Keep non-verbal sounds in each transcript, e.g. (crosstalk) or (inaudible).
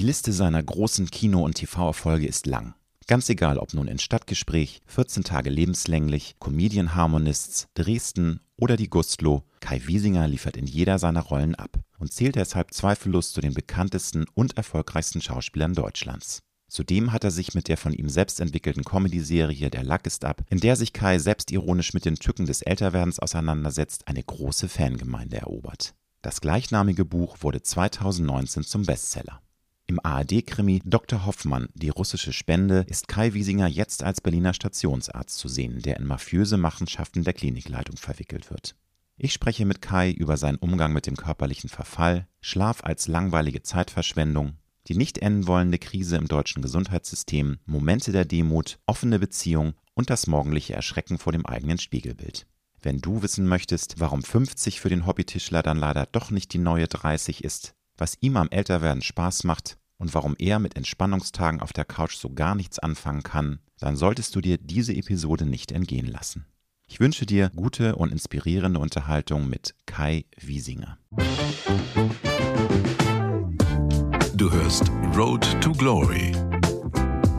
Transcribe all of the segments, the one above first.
Die Liste seiner großen Kino- und TV-Erfolge ist lang. Ganz egal, ob nun in Stadtgespräch, 14 Tage lebenslänglich, Comedian Harmonists, Dresden oder die Gustlo, Kai Wiesinger liefert in jeder seiner Rollen ab und zählt deshalb zweifellos zu den bekanntesten und erfolgreichsten Schauspielern Deutschlands. Zudem hat er sich mit der von ihm selbst entwickelten Comedy-Serie Der Lack ist ab, in der sich Kai selbstironisch mit den Tücken des Älterwerdens auseinandersetzt, eine große Fangemeinde erobert. Das gleichnamige Buch wurde 2019 zum Bestseller. Im ARD-Krimi Dr. Hoffmann, die russische Spende, ist Kai Wiesinger jetzt als Berliner Stationsarzt zu sehen, der in mafiöse Machenschaften der Klinikleitung verwickelt wird. Ich spreche mit Kai über seinen Umgang mit dem körperlichen Verfall, Schlaf als langweilige Zeitverschwendung, die nicht enden wollende Krise im deutschen Gesundheitssystem, Momente der Demut, offene Beziehung und das morgendliche Erschrecken vor dem eigenen Spiegelbild. Wenn du wissen möchtest, warum 50 für den Hobbytischler dann leider doch nicht die neue 30 ist, was ihm am Älterwerden Spaß macht und warum er mit Entspannungstagen auf der Couch so gar nichts anfangen kann, dann solltest du dir diese Episode nicht entgehen lassen. Ich wünsche dir gute und inspirierende Unterhaltung mit Kai Wiesinger. Du hörst Road to Glory.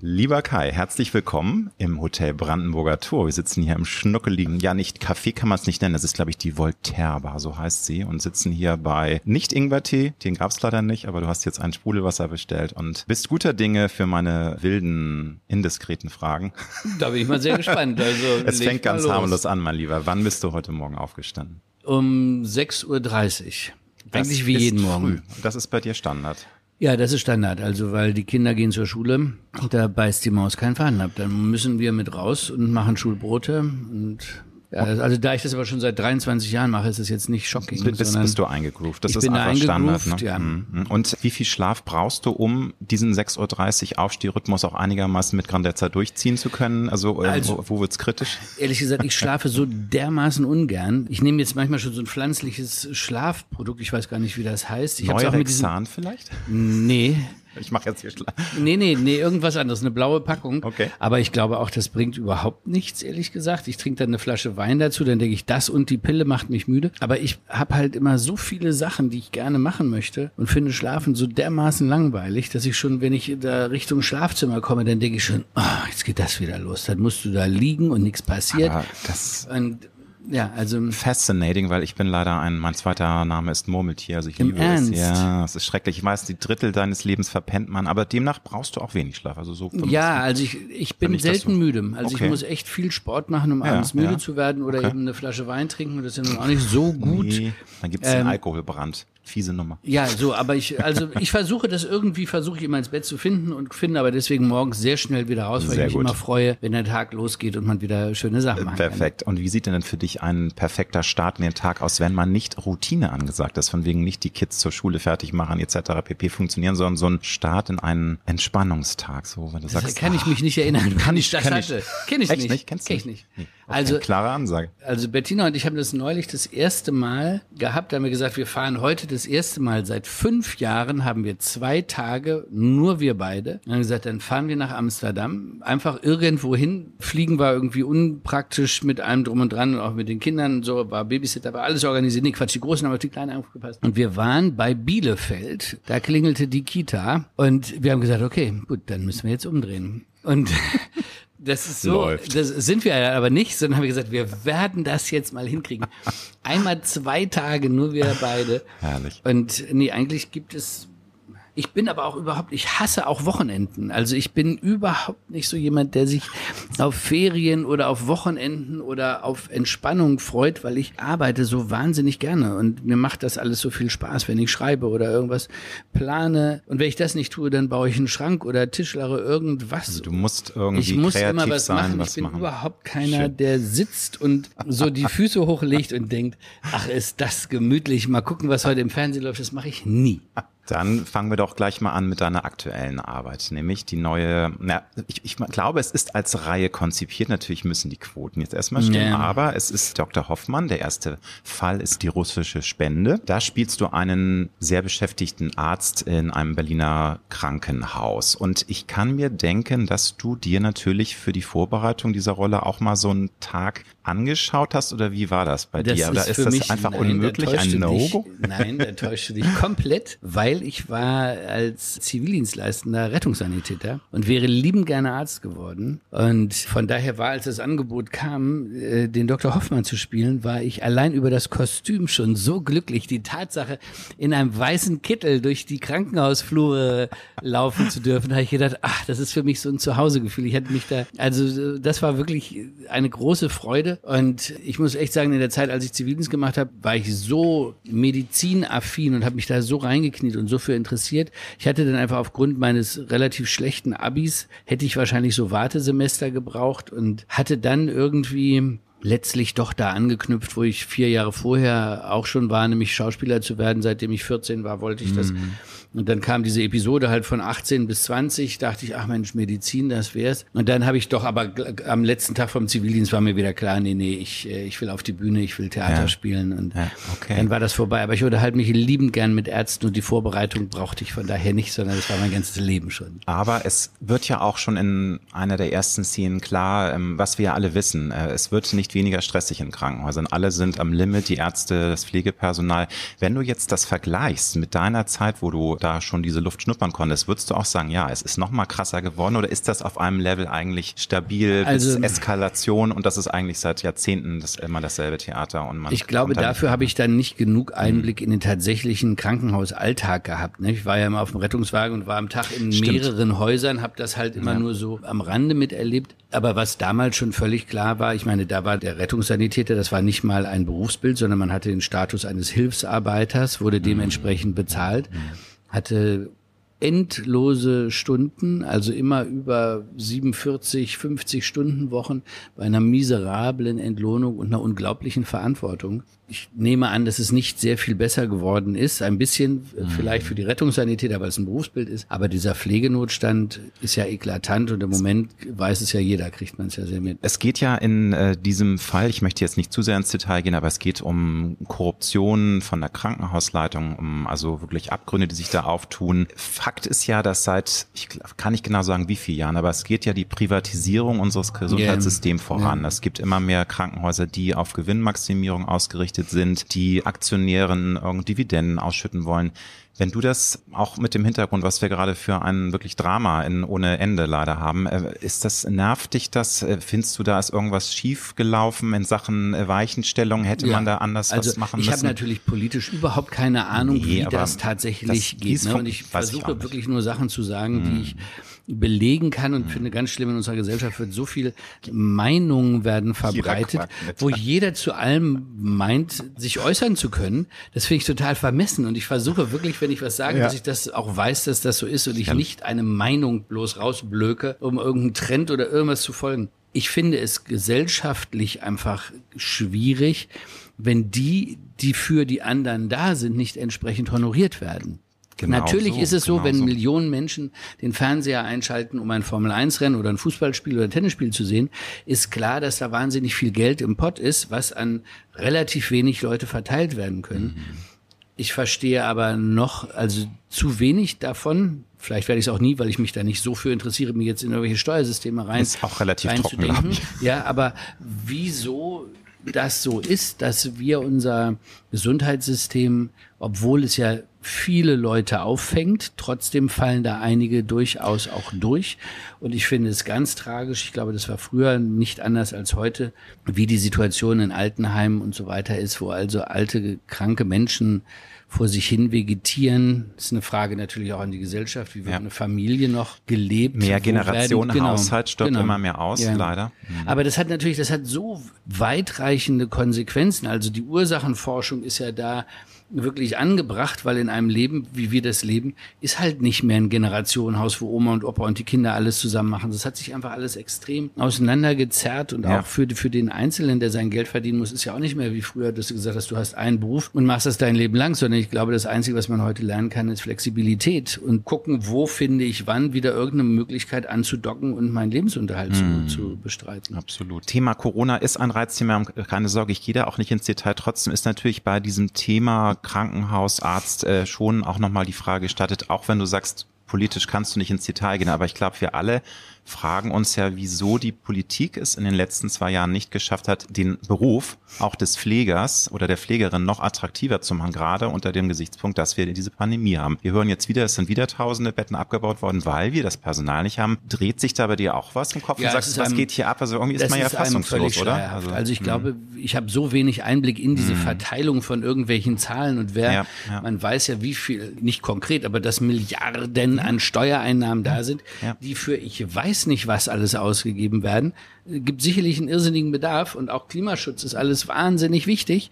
Lieber Kai, herzlich willkommen im Hotel Brandenburger Tor. Wir sitzen hier im schnuckeligen, ja nicht Café kann man es nicht nennen, das ist glaube ich die Voltaire Bar, so heißt sie und sitzen hier bei nicht Ingwertee, den gab's leider nicht, aber du hast jetzt ein Sprudelwasser bestellt und bist guter Dinge für meine wilden, indiskreten Fragen. Da bin ich mal sehr gespannt. (laughs) Also es fängt ganz los. harmlos an, mein Lieber. Wann bist du heute Morgen aufgestanden? Um 6.30 Uhr. Eigentlich wie jeden Morgen. Früh. Das ist bei dir Standard. Ja, das ist Standard. Also, weil die Kinder gehen zur Schule, da beißt die Maus keinen Faden ab. Dann müssen wir mit raus und machen Schulbrote und ja, also da ich das aber schon seit 23 Jahren mache, ist es jetzt nicht shocking. Bist, bist du eingegroovt? Das ich ist bin einfach Standard. Ne? Ja. Mhm. Und wie viel Schlaf brauchst du, um diesen 6.30 Uhr Aufstehrhythmus auch einigermaßen mit Grandezza durchziehen zu können? Also, äh, Also- wo, wo wird's kritisch? Ehrlich gesagt, ich schlafe so (laughs) dermaßen ungern. Ich nehme jetzt manchmal schon so ein pflanzliches Schlafprodukt. Ich weiß gar nicht, wie das heißt. Ich hab's auch mit Neurexan vielleicht? Nee, Ich mache jetzt hier Schlaf. Nee, nee, nee, irgendwas anderes, eine blaue Packung. Okay. Aber ich glaube auch, das bringt überhaupt nichts, ehrlich gesagt. Ich trinke dann eine Flasche Wein dazu, dann denke ich, das und die Pille macht mich müde. Aber ich habe halt immer so viele Sachen, die ich gerne machen möchte und finde Schlafen so dermaßen langweilig, dass ich schon, wenn ich da Richtung Schlafzimmer komme, dann denke ich schon, ah, jetzt geht das wieder los. Dann musst du da liegen und nichts passiert. Aber das Und ja, also fascinating, weil ich bin leider ein, mein zweiter Name ist Murmeltier, also ich liebe Ernst? es. Ja, es ist schrecklich. Ich weiß, die Drittel deines Lebens verpennt man, aber demnach brauchst du auch wenig Schlaf. Also so Ja, also ich, ich bin selten du- müde. Also Okay. ich muss echt viel Sport machen, um Ja, abends müde ja. zu werden oder Okay. eben eine Flasche Wein trinken. Und das ist ja nun auch nicht so (laughs) gut. Nee, dann gibt's den Ähm, Alkoholbrand. Fiese Nummer. Ja, so, aber ich, also ich versuche das irgendwie, versuche ich immer ins Bett zu finden und finde aber deswegen morgens sehr schnell wieder raus, weil Sehr ich mich gut. immer freue, wenn der Tag losgeht und man wieder schöne Sachen machen Perfekt. Und wie sieht denn für dich ein perfekter Start in den Tag aus, wenn man nicht Routine angesagt ist, von wegen nicht die Kids zur Schule fertig machen etc. pp. funktionieren, sondern so ein Start in einen Entspannungstag, so wenn du kann. sagst, Das kann ich mich nicht erinnern, (laughs) wann ich das kenn ich- hatte. Kenn ich Echt nicht. nicht? Kennst du Kenn ich nicht? nicht. Also, klare Ansage. also Bettina und ich haben das neulich das erste Mal gehabt, da haben wir gesagt, wir fahren heute das erste Mal seit fünf Jahren, haben wir zwei Tage, nur wir beide. Und haben gesagt, dann fahren wir nach Amsterdam, einfach irgendwo hin. Fliegen war irgendwie unpraktisch mit allem drum und dran und auch mit den Kindern so, war Babysitter, war alles organisiert. Nee, Quatsch, die Großen haben auf die Kleinen aufgepasst. Und wir waren bei Bielefeld, da klingelte die Kita und wir haben gesagt, okay, gut, dann müssen wir jetzt umdrehen. Und (laughs) das ist so, Läuft. das sind wir aber nicht, sondern haben wir gesagt, wir werden das jetzt mal hinkriegen. (laughs) Einmal zwei Tage, nur wir beide. Herrlich. Und nee, eigentlich gibt es. Ich bin aber auch überhaupt, ich hasse auch Wochenenden. Also ich bin überhaupt nicht so jemand, der sich auf Ferien oder auf Wochenenden oder auf Entspannung freut, weil ich arbeite so wahnsinnig gerne und mir macht das alles so viel Spaß, wenn ich schreibe oder irgendwas plane. Und wenn ich das nicht tue, dann baue ich einen Schrank oder tischlere irgendwas. Also du musst irgendwie Ich muss kreativ immer was sein, machen. was ich bin machen. überhaupt keiner, Schön. der sitzt und so die (laughs) Füße hochlegt und denkt, ach, ist das gemütlich. Mal gucken, was heute im Fernsehen läuft. Das mache ich nie. Dann fangen wir doch gleich mal an mit deiner aktuellen Arbeit, nämlich die neue, na, ich, ich glaube, es ist als Reihe konzipiert. Natürlich müssen die Quoten jetzt erstmal stimmen, Ja. aber es ist Dr. Hoffmann. Der erste Fall ist die russische Spende. Da spielst du einen sehr beschäftigten Arzt in einem Berliner Krankenhaus. Und ich kann mir denken, dass du dir natürlich für die Vorbereitung dieser Rolle auch mal so einen Tag angeschaut hast oder wie war das bei dir? Oder ist für das mich- einfach nein, unmöglich, ein No-Go? Nein, da täuscht du dich komplett, weil ich war als Zivildienstleistender Rettungssanitäter und wäre liebend gerne Arzt geworden. Und von daher war, als das Angebot kam, äh, den Dr. Hoffmann zu spielen, war ich allein über das Kostüm schon so glücklich. Die Tatsache, in einem weißen Kittel durch die Krankenhausflure laufen zu dürfen, habe ich gedacht, ach, das ist für mich so ein Zuhausegefühl. Ich hätte mich da, also das war wirklich eine große Freude. Und ich muss echt sagen, in der Zeit, als ich Zivildienst gemacht habe, war ich so medizinaffin und habe mich da so reingekniet und so für interessiert. Ich hatte dann einfach aufgrund meines relativ schlechten Abis, hätte ich wahrscheinlich so Wartesemester gebraucht und hatte dann irgendwie letztlich doch da angeknüpft, wo ich vier Jahre vorher auch schon war, nämlich Schauspieler zu werden. Seitdem ich 14 war, wollte ich das. Und dann kam diese Episode halt von 18 bis 20, dachte ich, ach Mensch, Medizin, das wär's. Und dann habe ich doch aber am letzten Tag vom Zivildienst war mir wieder klar, nee, nee, ich, äh, ich will auf die Bühne, ich will Theater Ja. spielen. Und Ja, okay. dann war das vorbei. Aber ich unterhalte mich liebend gern mit Ärzten und die Vorbereitung brauchte ich von daher nicht, sondern das war mein ganzes Leben schon. Aber es wird ja auch schon in einer der ersten Szenen klar, ähm, was wir ja alle wissen. Äh, Es wird nicht weniger stressig in Krankenhäusern. Alle sind am Limit, die Ärzte, das Pflegepersonal. Wenn du jetzt das vergleichst mit deiner Zeit, wo du da schon diese Luft schnuppern konntest, würdest du auch sagen, ja, es ist noch mal krasser geworden oder ist das auf einem Level eigentlich stabil Also- Eskalation und das ist eigentlich seit Jahrzehnten das immer dasselbe Theater und man Ich glaube, dafür habe ich dann nicht genug Einblick in den tatsächlichen Krankenhausalltag gehabt. Ne? Ich war ja immer auf dem Rettungswagen und war am Tag in Stimmt. mehreren Häusern, habe das halt immer nur so am Rande miterlebt. Aber was damals schon völlig klar war, ich meine, da war der Rettungssanitäter, das war nicht mal ein Berufsbild, sondern man hatte den Status eines Hilfsarbeiters, wurde dementsprechend bezahlt, hatte endlose Stunden, also immer über 47, 50 Stunden Wochen bei einer miserablen Entlohnung und einer unglaublichen Verantwortung. Ich nehme an, dass es nicht sehr viel besser geworden ist. Ein bisschen äh, vielleicht für die Rettungssanitäter, weil es ein Berufsbild ist. Aber dieser Pflegenotstand ist ja eklatant und im Moment weiß es ja jeder, kriegt man es ja sehr mit. Es geht ja in äh, diesem Fall, ich möchte jetzt nicht zu sehr ins Detail gehen, aber es geht um Korruption von der Krankenhausleitung, um also wirklich Abgründe, die sich da auftun. Fakt ist ja, dass seit, ich kann nicht genau sagen, wie viele Jahren, aber es geht ja die Privatisierung unseres Gesundheitssystems voran. Es gibt immer mehr Krankenhäuser, die auf Gewinnmaximierung ausgerichtet sind, die Aktionären irgend Dividenden ausschütten wollen. Wenn du das auch mit dem Hintergrund, was wir gerade für ein wirklich Drama in ohne Ende leider haben, äh, ist das nervt dich das? Äh, Findest du da ist irgendwas schief gelaufen in Sachen äh, Weichenstellung? Hätte man da anders also was machen ich müssen? habe natürlich politisch überhaupt keine Ahnung, Nee, wie das tatsächlich das- geht. Ne? Und ich ich versuche nicht. wirklich nur Sachen zu sagen, die ich belegen kann und finde ganz schlimm in unserer Gesellschaft wird so viel Meinungen werden verbreitet, wo jeder zu allem meint, sich äußern zu können. Das finde ich total vermessen und ich versuche wirklich, wenn ich was sage, Ja. dass ich das auch weiß, dass das so ist und ich nicht eine Meinung bloß rausblöke, um irgendeinen Trend oder irgendwas zu folgen. Ich finde es gesellschaftlich einfach schwierig, wenn die, die für die anderen da sind, nicht entsprechend honoriert werden. Genau Natürlich so, ist es so, genau wenn so. Millionen Menschen den Fernseher einschalten, um ein Formel-1-Rennen oder ein Fußballspiel oder ein Tennisspiel zu sehen, ist klar, dass da wahnsinnig viel Geld im Pott ist, was an relativ wenig Leute verteilt werden können. Mhm. Ich verstehe aber noch, also zu wenig davon. Vielleicht werde ich es auch nie, weil ich mich da nicht so für interessiere, mir jetzt in irgendwelche Steuersysteme rein. Ist auch relativ trocken. Ja, aber wieso das so ist, dass wir unser Gesundheitssystem, obwohl es ja viele Leute auffängt, trotzdem fallen da einige durchaus auch durch. Und ich finde es ganz tragisch. Ich glaube, das war früher nicht anders als heute, wie die Situation in Altenheimen und so weiter ist, wo also alte, kranke Menschen vor sich hin vegetieren. Das ist eine Frage natürlich auch an die Gesellschaft. Wie wird Ja. eine Familie noch gelebt? Mehr Wo Generationen werden- Haushalt stirbt immer mehr aus, leider. Aber das hat natürlich, das hat so weitreichende Konsequenzen. Also die Ursachenforschung ist ja da wirklich angebracht, weil in einem Leben, wie wir das leben, ist halt nicht mehr ein Generationenhaus, wo Oma und Opa und die Kinder alles zusammen machen. Das hat sich einfach alles extrem auseinandergezerrt und ja. auch für, für den Einzelnen, der sein Geld verdienen muss, ist ja auch nicht mehr wie früher, dass du gesagt hast, du hast einen Beruf und machst das dein Leben lang, sondern ich glaube, das Einzige, was man heute lernen kann, ist Flexibilität und gucken, wo finde ich wann wieder irgendeine Möglichkeit anzudocken und meinen Lebensunterhalt mm. zu, zu bestreiten. Absolut. Thema Corona ist ein Reizthema, keine Sorge, ich gehe da auch nicht ins Detail. Trotzdem ist natürlich bei diesem Thema Krankenhausarzt äh, schon auch nochmal die Frage gestattet, auch wenn du sagst, politisch kannst du nicht ins Detail gehen, aber ich glaube, wir alle fragen uns ja, wieso die Politik es in den letzten zwei Jahren nicht geschafft hat, den Beruf auch des Pflegers oder der Pflegerin noch attraktiver zu machen, gerade unter dem Gesichtspunkt, dass wir diese Pandemie haben. Wir hören jetzt wieder, es sind wieder tausende Betten abgebaut worden, weil wir das Personal nicht haben. Dreht sich da bei dir auch was im Kopf ja, und sagst, was geht hier ab? Also irgendwie ist man ja fassungslos, oder? Also, also ich mh. glaube, ich habe so wenig Einblick in diese mh. Verteilung von irgendwelchen Zahlen und wer, ja, ja. man weiß ja, wie viel, nicht konkret, aber dass Milliarden an Steuereinnahmen da sind, die für ich weiß nicht, was alles ausgegeben werden. Gibt sicherlich einen irrsinnigen Bedarf und auch Klimaschutz ist alles wahnsinnig wichtig.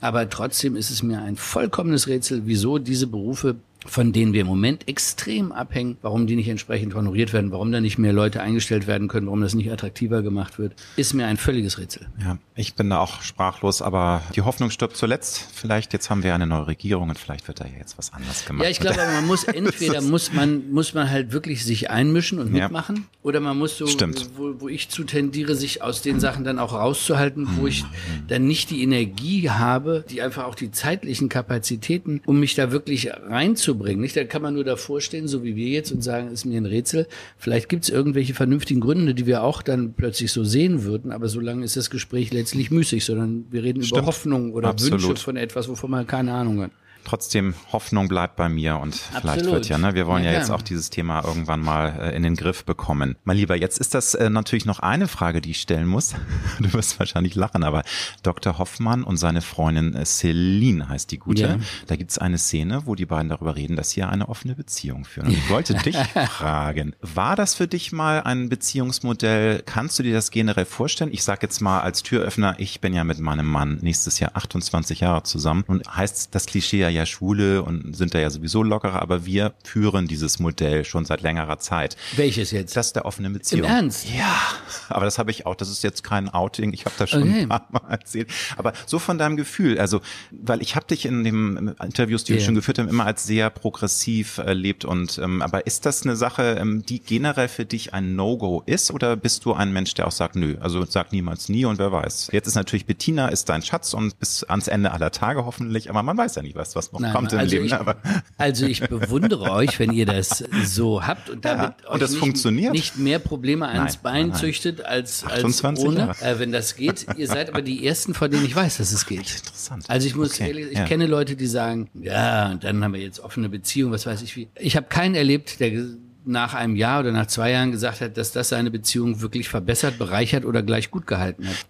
Aber trotzdem ist es mir ein vollkommenes Rätsel, wieso diese Berufe von denen wir im Moment extrem abhängen, warum die nicht entsprechend honoriert werden, warum da nicht mehr Leute eingestellt werden können, warum das nicht attraktiver gemacht wird, ist mir ein völliges Rätsel. Ja, ich bin da auch sprachlos, aber die Hoffnung stirbt zuletzt. Vielleicht jetzt haben wir eine neue Regierung und vielleicht wird da jetzt was anderes gemacht. Ja, ich glaube, man muss (laughs) entweder muss man muss man halt wirklich sich einmischen und mitmachen ja. oder man muss so, Stimmt. Wo, wo ich zu tendiere, sich aus den Sachen dann auch rauszuhalten, wo ich dann nicht die Energie habe, die einfach auch die zeitlichen Kapazitäten, um mich da wirklich reinzubringen bringen. Nicht? Da kann man nur davor stehen, so wie wir jetzt, und sagen, ist mir ein Rätsel. Vielleicht gibt es irgendwelche vernünftigen Gründe, die wir auch dann plötzlich so sehen würden, aber so lange ist das Gespräch letztlich müßig, sondern wir reden Stimmt. über Hoffnung oder Absolut. Wünsche von etwas, wovon man keine Ahnung hat trotzdem Hoffnung bleibt bei mir und Absolut. vielleicht wird ja, ne, wir wollen ja, ja jetzt auch dieses Thema irgendwann mal äh, in den Griff bekommen. Mein Lieber, jetzt ist das äh, natürlich noch eine Frage, die ich stellen muss. (laughs) Du wirst wahrscheinlich lachen, aber Dr. Hoffmann und seine Freundin äh, Celine heißt die gute. Ja. Da gibt's eine Szene, wo die beiden darüber reden, dass sie eine offene Beziehung führen. Und ich wollte (laughs) dich fragen, war das für dich mal ein Beziehungsmodell? Kannst du dir das generell vorstellen? Ich sage jetzt mal als Türöffner, ich bin ja mit meinem Mann nächstes Jahr 28 Jahre zusammen und heißt das Klischee ja ja Schwule und sind da ja sowieso lockerer, aber wir führen dieses Modell schon seit längerer Zeit. Welches jetzt? Das der offene Beziehung. Im Ernst? Ja, aber das habe ich auch, das ist jetzt kein Outing, ich habe das schon okay. ein paar Mal erzählt. Aber so von deinem Gefühl, also, weil ich habe dich in den Interviews, die yeah. wir schon geführt haben, immer als sehr progressiv erlebt und, ähm, aber ist das eine Sache, ähm, die generell für dich ein No-Go ist oder bist du ein Mensch, der auch sagt, nö, also sag niemals nie und wer weiß. Jetzt ist natürlich Bettina ist dein Schatz und bis ans Ende aller Tage hoffentlich, aber man weiß ja nicht, was, was was noch Nein, kommt im also Leben. Ich, aber. (laughs) Also ich bewundere (laughs) euch, wenn ihr das so habt und damit ja, und euch nicht, funktioniert. nicht mehr Probleme ans Bein züchtet als, als ohne. Äh, wenn das geht, ihr seid aber die Ersten, von denen ich weiß, dass es geht. Interessant. Also ich muss okay. ehrlich, ich ja. kenne Leute, die sagen, ja, und dann haben wir jetzt offene Beziehung, was weiß ich wie. Ich habe keinen erlebt, der nach einem Jahr oder nach zwei Jahren gesagt hat, dass das seine Beziehung wirklich verbessert, bereichert oder gleich gut gehalten hat.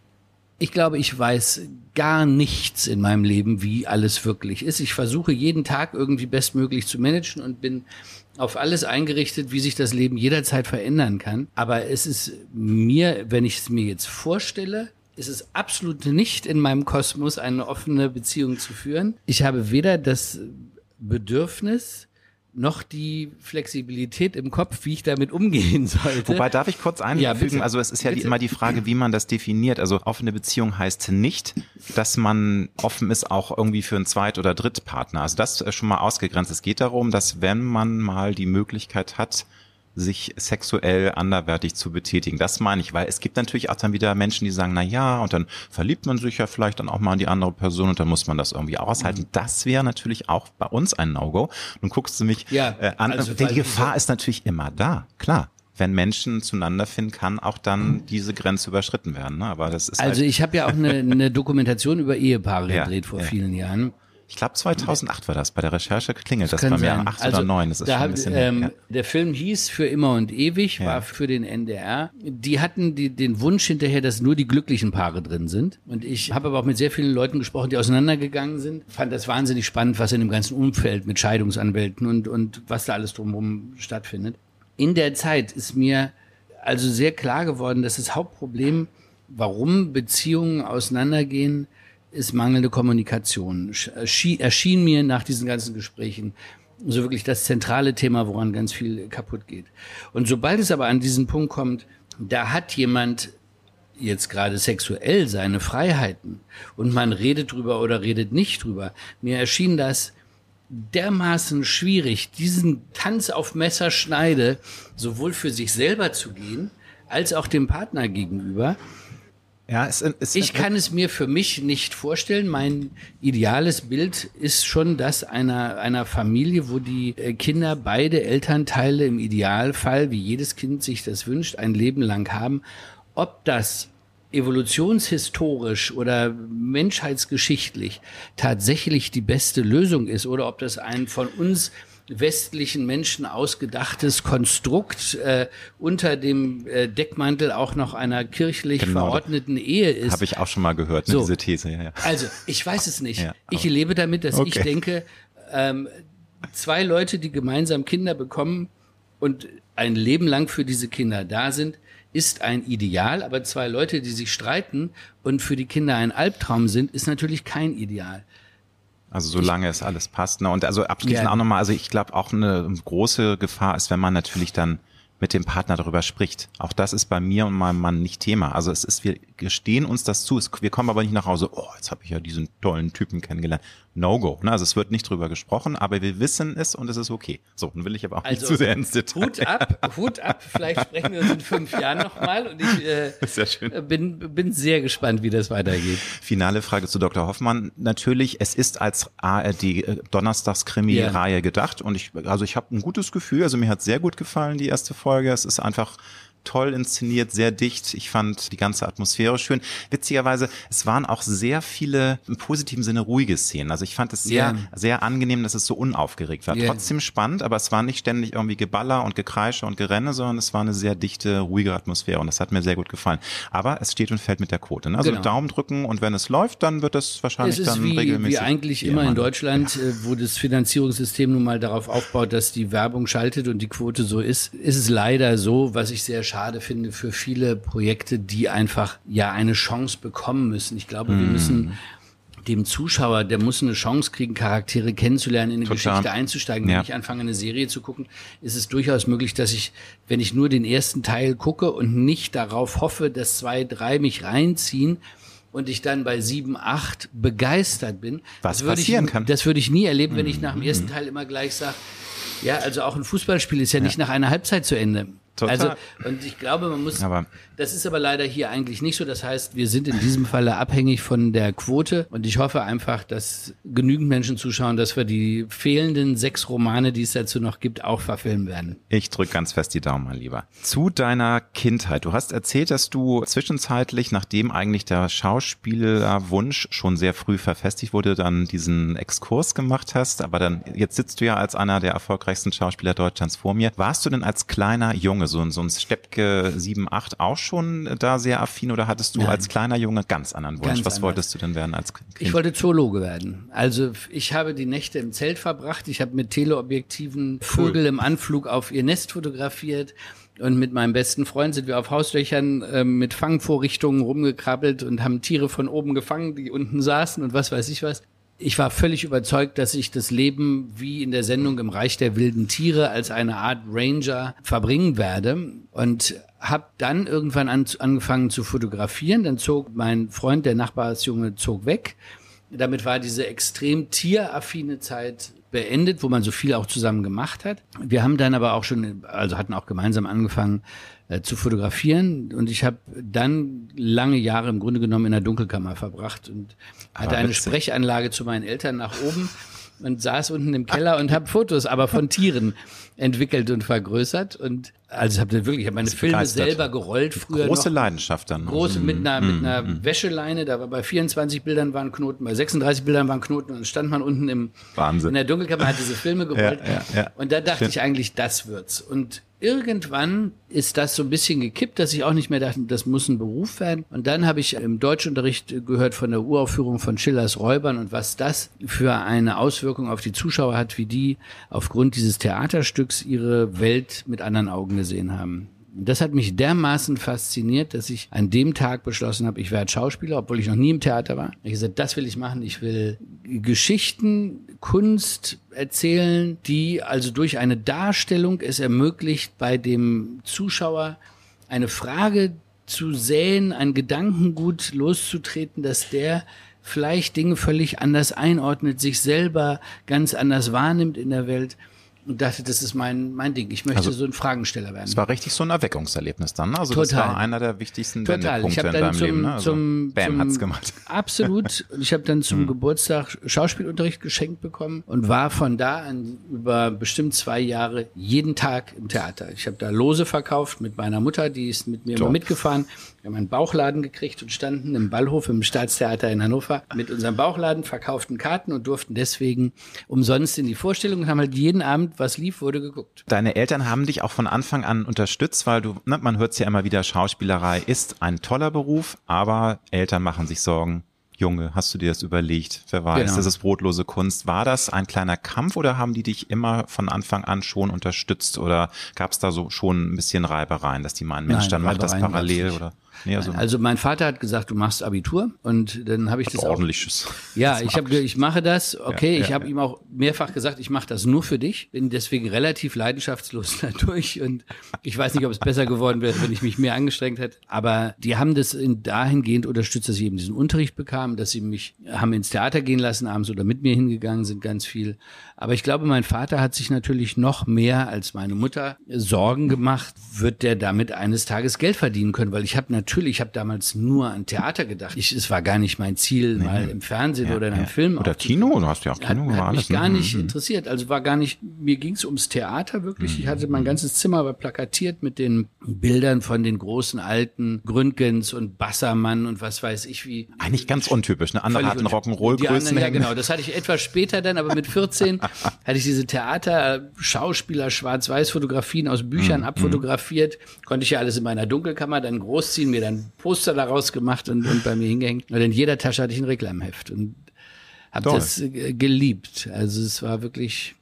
Ich glaube, ich weiß gar nichts in meinem Leben, wie alles wirklich ist. Ich versuche jeden Tag irgendwie bestmöglich zu managen und bin auf alles eingerichtet, wie sich das Leben jederzeit verändern kann. Aber es ist mir, wenn ich es mir jetzt vorstelle, ist es absolut nicht in meinem Kosmos, eine offene Beziehung zu führen. Ich habe weder das Bedürfnis, noch die Flexibilität im Kopf, wie ich damit umgehen (laughs) sollte. Wobei darf ich kurz einfügen, ja, also es ist ja bitte. immer die Frage, wie man das definiert. Also offene Beziehung heißt nicht, dass man offen ist auch irgendwie für einen Zweit- oder Drittpartner. Also das ist schon mal ausgegrenzt. Es geht darum, dass wenn man mal die Möglichkeit hat, sich sexuell anderwertig zu betätigen. Das meine ich, weil es gibt natürlich auch dann wieder Menschen, die sagen, na ja, und dann verliebt man sich ja vielleicht dann auch mal in die andere Person und dann muss man das irgendwie aushalten. Mhm. Das wäre natürlich auch bei uns ein No-Go. Nun guckst du mich ja, äh, an, also, denn die Gefahr ist natürlich immer da, klar wenn Menschen zueinander finden, kann auch dann mhm. diese Grenze überschritten werden. Ne? Aber das ist also halt ich habe ja auch eine, eine Dokumentation über Ehepaare (laughs) ja, gedreht vor ja. vielen Jahren ich glaube 2008 war das. Bei der Recherche klingelt das, das bei mir. Sein. 8 also, oder 9. Das ist da schon ein bisschen ähm, ja. Der Film hieß Für immer und ewig, ja. war für den NDR. Die hatten die, den Wunsch hinterher, dass nur die glücklichen Paare drin sind. Und ich habe aber auch mit sehr vielen Leuten gesprochen, die auseinandergegangen sind. Fand das wahnsinnig spannend, was in dem ganzen Umfeld mit Scheidungsanwälten und, und was da alles drumherum stattfindet. In der Zeit ist mir also sehr klar geworden, dass das Hauptproblem, warum Beziehungen auseinandergehen, ist mangelnde Kommunikation. Erschien mir nach diesen ganzen Gesprächen so wirklich das zentrale Thema, woran ganz viel kaputt geht. Und sobald es aber an diesen Punkt kommt, da hat jemand jetzt gerade sexuell seine Freiheiten und man redet drüber oder redet nicht drüber. Mir erschien das dermaßen schwierig, diesen Tanz auf Messerschneide sowohl für sich selber zu gehen, als auch dem Partner gegenüber. Ja, es, es, ich kann es mir für mich nicht vorstellen. Mein ideales Bild ist schon das einer, einer Familie, wo die äh, Kinder beide Elternteile im Idealfall, wie jedes Kind sich das wünscht, ein Leben lang haben. Ob das evolutionshistorisch oder menschheitsgeschichtlich tatsächlich die beste Lösung ist oder ob das ein von uns westlichen Menschen ausgedachtes Konstrukt äh, unter dem äh, Deckmantel auch noch einer kirchlich genau, verordneten Ehe ist. Habe ich auch schon mal gehört, ne, so, diese These. Ja, ja. Also, ich weiß es nicht. Ja, ich lebe damit, dass okay. ich denke, ähm, zwei Leute, die gemeinsam Kinder bekommen und ein Leben lang für diese Kinder da sind, ist ein Ideal, aber zwei Leute, die sich streiten und für die Kinder ein Albtraum sind, ist natürlich kein Ideal. Also solange es alles passt. Ne? Und also abschließend ja. auch nochmal, also ich glaube auch eine große Gefahr ist, wenn man natürlich dann mit dem Partner darüber spricht. Auch das ist bei mir und meinem Mann nicht Thema. Also es ist, wir gestehen uns das zu. wir kommen aber nicht nach Hause, oh, jetzt habe ich ja diesen tollen Typen kennengelernt. No-Go. Ne? Also es wird nicht drüber gesprochen, aber wir wissen es und es ist okay. So, dann will ich aber auch also, nicht zu sehr ins Detail. Hut ab, (laughs) Hut ab. Vielleicht sprechen wir uns in fünf Jahren nochmal und ich äh, (laughs) sehr schön. Bin, bin sehr gespannt, wie das weitergeht. Finale Frage zu Dr. Hoffmann. Natürlich, es ist als ARD äh, Donnerstagskrimi-Reihe yeah. gedacht und ich, also ich habe ein gutes Gefühl. Also mir hat sehr gut gefallen, die erste Folge. Es ist einfach toll inszeniert, sehr dicht. Ich fand die ganze Atmosphäre schön. Witzigerweise, es waren auch sehr viele im positiven Sinne ruhige Szenen. Also ich fand es sehr, yeah. sehr angenehm, dass es so unaufgeregt war. Yeah. Trotzdem spannend, aber es war nicht ständig irgendwie Geballer und Gekreische und Gerenne, sondern es war eine sehr dichte, ruhige Atmosphäre und das hat mir sehr gut gefallen. Aber es steht und fällt mit der Quote. Ne? Also genau. Daumen drücken und wenn es läuft, dann wird es wahrscheinlich dann wie, regelmäßig. Wie eigentlich immer in Deutschland, ja. (laughs) Äh, wo das Finanzierungssystem nun mal darauf aufbaut, dass die Werbung schaltet und die Quote so ist, ist es leider so, was ich sehr schade finde für viele Projekte, die einfach ja eine Chance bekommen müssen. Ich glaube, mm. wir müssen dem Zuschauer, der muss eine Chance kriegen, Charaktere kennenzulernen, in eine Total. Geschichte einzusteigen. Ja. Wenn ich anfange, eine Serie zu gucken, ist es durchaus möglich, dass ich, wenn ich nur den ersten Teil gucke und nicht darauf hoffe, dass zwei, drei mich reinziehen, und ich dann bei sieben, acht begeistert bin. Was passieren ich, kann. Das würde ich nie erleben, wenn ich nach dem ersten mm. Teil immer gleich sage, ja, also auch ein Fußballspiel ist ja, ja. nicht nach einer Halbzeit zu Ende. Total. Also, und ich glaube, man muss, aber das ist aber leider hier eigentlich nicht so. Das heißt, wir sind in diesem Falle abhängig von der Quote und ich hoffe einfach, dass genügend Menschen zuschauen, dass wir die fehlenden sechs Romane, die es dazu noch gibt, auch verfilmen werden. Ich drücke ganz fest die Daumen, mein Lieber. Zu deiner Kindheit. Du hast erzählt, dass du zwischenzeitlich, nachdem eigentlich der Schauspielerwunsch schon sehr früh verfestigt wurde, dann diesen Exkurs gemacht hast. Aber dann, jetzt sitzt du ja als einer der erfolgreichsten Schauspieler Deutschlands vor mir. Warst du denn als kleiner Junge so, so ein Steppke 7, 8 auch schon da sehr affin oder hattest du Nein. als kleiner Junge ganz anderen Wunsch? Ganz Was anders. wolltest du denn werden als Kind? Ich wollte Zoologe werden. Also ich habe die Nächte im Zelt verbracht. Ich habe mit Teleobjektiven Vögel cool. im Anflug auf ihr Nest fotografiert. Und mit meinem besten Freund sind wir auf Hauslöchern äh, mit Fangvorrichtungen rumgekrabbelt und haben Tiere von oben gefangen, die unten saßen und was weiß ich was ich war völlig überzeugt, dass ich das Leben wie in der Sendung im Reich der wilden Tiere als eine Art Ranger verbringen werde und habe dann irgendwann an, angefangen zu fotografieren. Dann zog mein Freund, der Nachbarsjunge, zog weg. Damit war diese extrem tieraffine Zeit beendet, wo man so viel auch zusammen gemacht hat. Wir haben dann aber auch schon, also hatten auch gemeinsam angefangen, äh, zu fotografieren. Und ich habe dann lange Jahre im Grunde genommen in der Dunkelkammer verbracht und hatte eine Sprechanlage zu meinen Eltern nach oben und saß unten im Keller und habe Fotos, aber von Tieren entwickelt und vergrößert und also habe wirklich, ich habe meine Filme begeistert. selber gerollt früher. Große noch. Leidenschaft dann. Große mit einer, mit einer mm. Wäscheleine, da war bei 24 Bildern waren Knoten, bei 36 Bildern waren Knoten und dann stand man unten im Wahnsinn. in der Dunkelkammer, hat diese Filme (laughs) gerollt. ja, ja, ja. Und da dachte Stimmt. ich eigentlich, das wird's. Und irgendwann ist das so ein bisschen gekippt, dass ich auch nicht mehr dachte, das muss ein Beruf werden. Und dann habe ich im Deutschunterricht gehört von der Uraufführung von Schillers Räubern und was das für eine Auswirkung auf die Zuschauer hat, wie die aufgrund dieses Theaterstücks ihre Welt mit anderen Augen gesehen haben. Das hat mich dermaßen fasziniert, dass ich an dem Tag beschlossen habe, ich werde Schauspieler, obwohl ich noch nie im Theater war. Ich gesagt, das will ich machen. Ich will Geschichten, Kunst erzählen, die also durch eine Darstellung es ermöglicht, bei dem Zuschauer eine Frage zu säen, ein Gedankengut loszutreten, dass der vielleicht Dinge völlig anders einordnet, sich selber ganz anders wahrnimmt in der Welt und dachte, das ist mein, mein Ding. Ich möchte also, so ein Fragensteller werden. Es war richtig so ein Erweckungserlebnis dann. Ne? Also Total. das war einer der wichtigsten Total. Wendepunkte in deinem zum, Leben. Ne? Also zum, Bam zum, hat's gemacht. (laughs) Absolut. Ich habe dann zum hm. Geburtstag Schauspielunterricht geschenkt bekommen und war von da an über bestimmt zwei Jahre jeden Tag im Theater. Ich habe da Lose verkauft mit meiner Mutter, die ist mit mir immer mitgefahren. Wir haben einen Bauchladen gekriegt und standen im Ballhof im Staatstheater in Hannover mit unserem Bauchladen, verkauften Karten und durften deswegen umsonst in die Vorstellung und haben halt jeden Abend, was lief, wurde geguckt. Deine Eltern haben dich auch von Anfang an unterstützt, weil du, ne, man hört es ja immer wieder, Schauspielerei ist ein toller Beruf, aber Eltern machen sich Sorgen. Junge, hast du dir das überlegt? Wer weiß, genau. das ist brotlose Kunst. War das ein kleiner Kampf oder haben die dich immer von Anfang an schon unterstützt oder gab es da so schon ein bisschen Reibereien, dass die meinen, Mensch, Nein, dann mach das parallel oder? Nee, also, also mein Vater hat gesagt, du machst Abitur und dann habe ich das ordentliches. Auch, ja, ich habe ich mache das. Okay, ja, ja, ich habe ja. ihm auch mehrfach gesagt, ich mache das nur für dich. Bin deswegen relativ leidenschaftslos (laughs) dadurch und ich weiß nicht, ob es besser geworden wäre, wenn ich mich mehr angestrengt hätte. Aber die haben das in, dahingehend unterstützt, dass ich eben diesen Unterricht bekam, dass sie mich haben ins Theater gehen lassen abends oder mit mir hingegangen sind, ganz viel. Aber ich glaube, mein Vater hat sich natürlich noch mehr als meine Mutter Sorgen gemacht, wird der damit eines Tages Geld verdienen können, weil ich habe natürlich, ich habe damals nur an Theater gedacht. Ich, es war gar nicht mein Ziel, nee. mal im Fernsehen ja, oder in einem ja. Film. Oder Kino, du hast ja auch Kino gemacht. Hat mich gar nicht mhm. interessiert. Also war gar nicht, mir ging es ums Theater wirklich. Mhm. Ich hatte mein ganzes Zimmer war plakatiert mit den Bildern von den großen alten Gründgens und Bassermann und was weiß ich wie. Eigentlich ganz untypisch. Eine andere hatten Rock'n'Roll-Größen. Ja, genau. Das hatte ich etwas später dann, aber mit (laughs) 14 (laughs) hatte ich diese Theater, Schauspieler, Schwarz-Weiß-Fotografien aus Büchern mhm. abfotografiert. Konnte ich ja alles in meiner Dunkelkammer dann großziehen, mir dann Poster daraus gemacht und, und bei mir hingehängt. Und in jeder Tasche hatte ich ein Reklamheft und habe das äh, geliebt. Also es war wirklich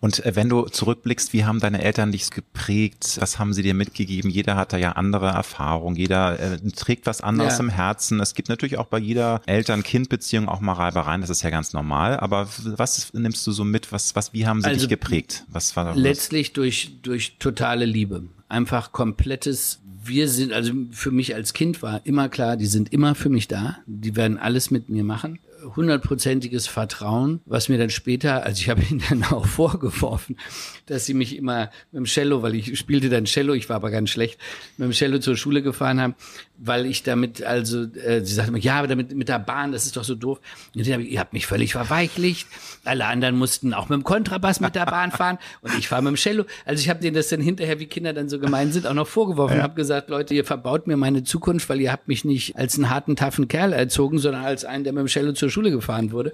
und äh, wenn du zurückblickst, wie haben deine Eltern dich geprägt? Was haben sie dir mitgegeben? Jeder hat da ja andere Erfahrungen. Jeder äh, trägt was anderes ja. im Herzen. Es gibt natürlich auch bei jeder Eltern-Kind-Beziehung auch mal Reibereien. Das ist ja ganz normal. Aber was nimmst du so mit? Was, was, wie haben sie also dich geprägt? Was war letztlich durch, durch totale Liebe. Einfach komplettes wir sind, also für mich als Kind war immer klar, die sind immer für mich da. Die werden alles mit mir machen hundertprozentiges Vertrauen, was mir dann später, also ich habe (laughs) ihnen dann auch vorgeworfen, dass sie mich immer mit dem Cello, weil ich spielte dann Cello, ich war aber ganz schlecht, mit dem Cello zur Schule gefahren haben, weil ich damit, also, äh, sie sagte mir, ja, aber damit mit der Bahn, das ist doch so doof. Und ich, ihr habt mich völlig verweichlicht. Alle anderen mussten auch mit dem Kontrabass mit der Bahn fahren und ich fahre mit dem Cello. Also ich habe denen das dann hinterher, wie Kinder dann so gemein sind, auch noch vorgeworfen ja. und habe gesagt, Leute, ihr verbaut mir meine Zukunft, weil ihr habt mich nicht als einen harten, taffen Kerl erzogen, sondern als einen, der mit dem Cello zur Schule gefahren wurde.